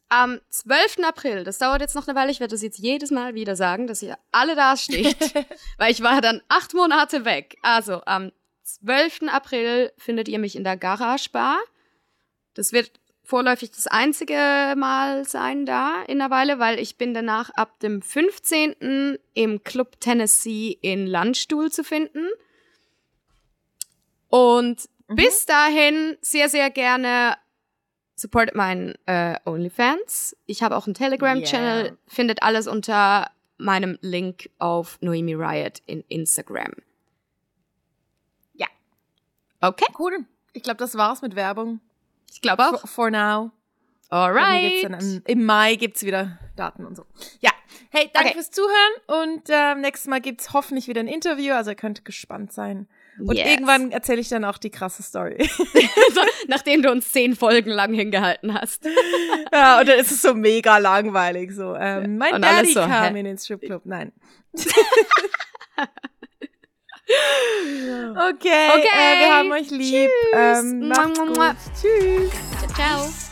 am 12. April, das dauert jetzt noch eine Weile, ich werde das jetzt jedes Mal wieder sagen, dass ihr alle da steht, weil ich war dann acht Monate weg. Also am 12. April findet ihr mich in der Garage Bar. Das wird vorläufig das einzige Mal sein da in einer Weile, weil ich bin danach ab dem 15. im Club Tennessee in Landstuhl zu finden. Und mhm. bis dahin sehr, sehr gerne supportet meinen äh, OnlyFans. Ich habe auch einen Telegram-Channel, yeah. findet alles unter meinem Link auf Noemi Riot in Instagram. Ja. Okay. Cool. Ich glaube, das war's mit Werbung. Ich glaube auch. For, for now. Alright. Dann, Im Mai gibt's wieder Daten und so. Ja. Hey, danke okay. fürs Zuhören und äh, nächstes Mal gibt's hoffentlich wieder ein Interview, also ihr könnt gespannt sein. Und yes. irgendwann erzähle ich dann auch die krasse Story. so, nachdem du uns zehn Folgen lang hingehalten hast. ja, und dann ist es so mega langweilig. So, ähm, mein und Daddy so, kam hä? in den Stripclub. Nein. okay, okay. Äh, wir haben euch lieb. Tschüss. Ähm, macht's gut. Tschüss. Ciao. ciao.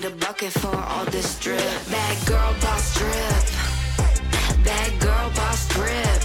need a bucket for all this drip. Bad girl boss drip. Bad girl boss drip.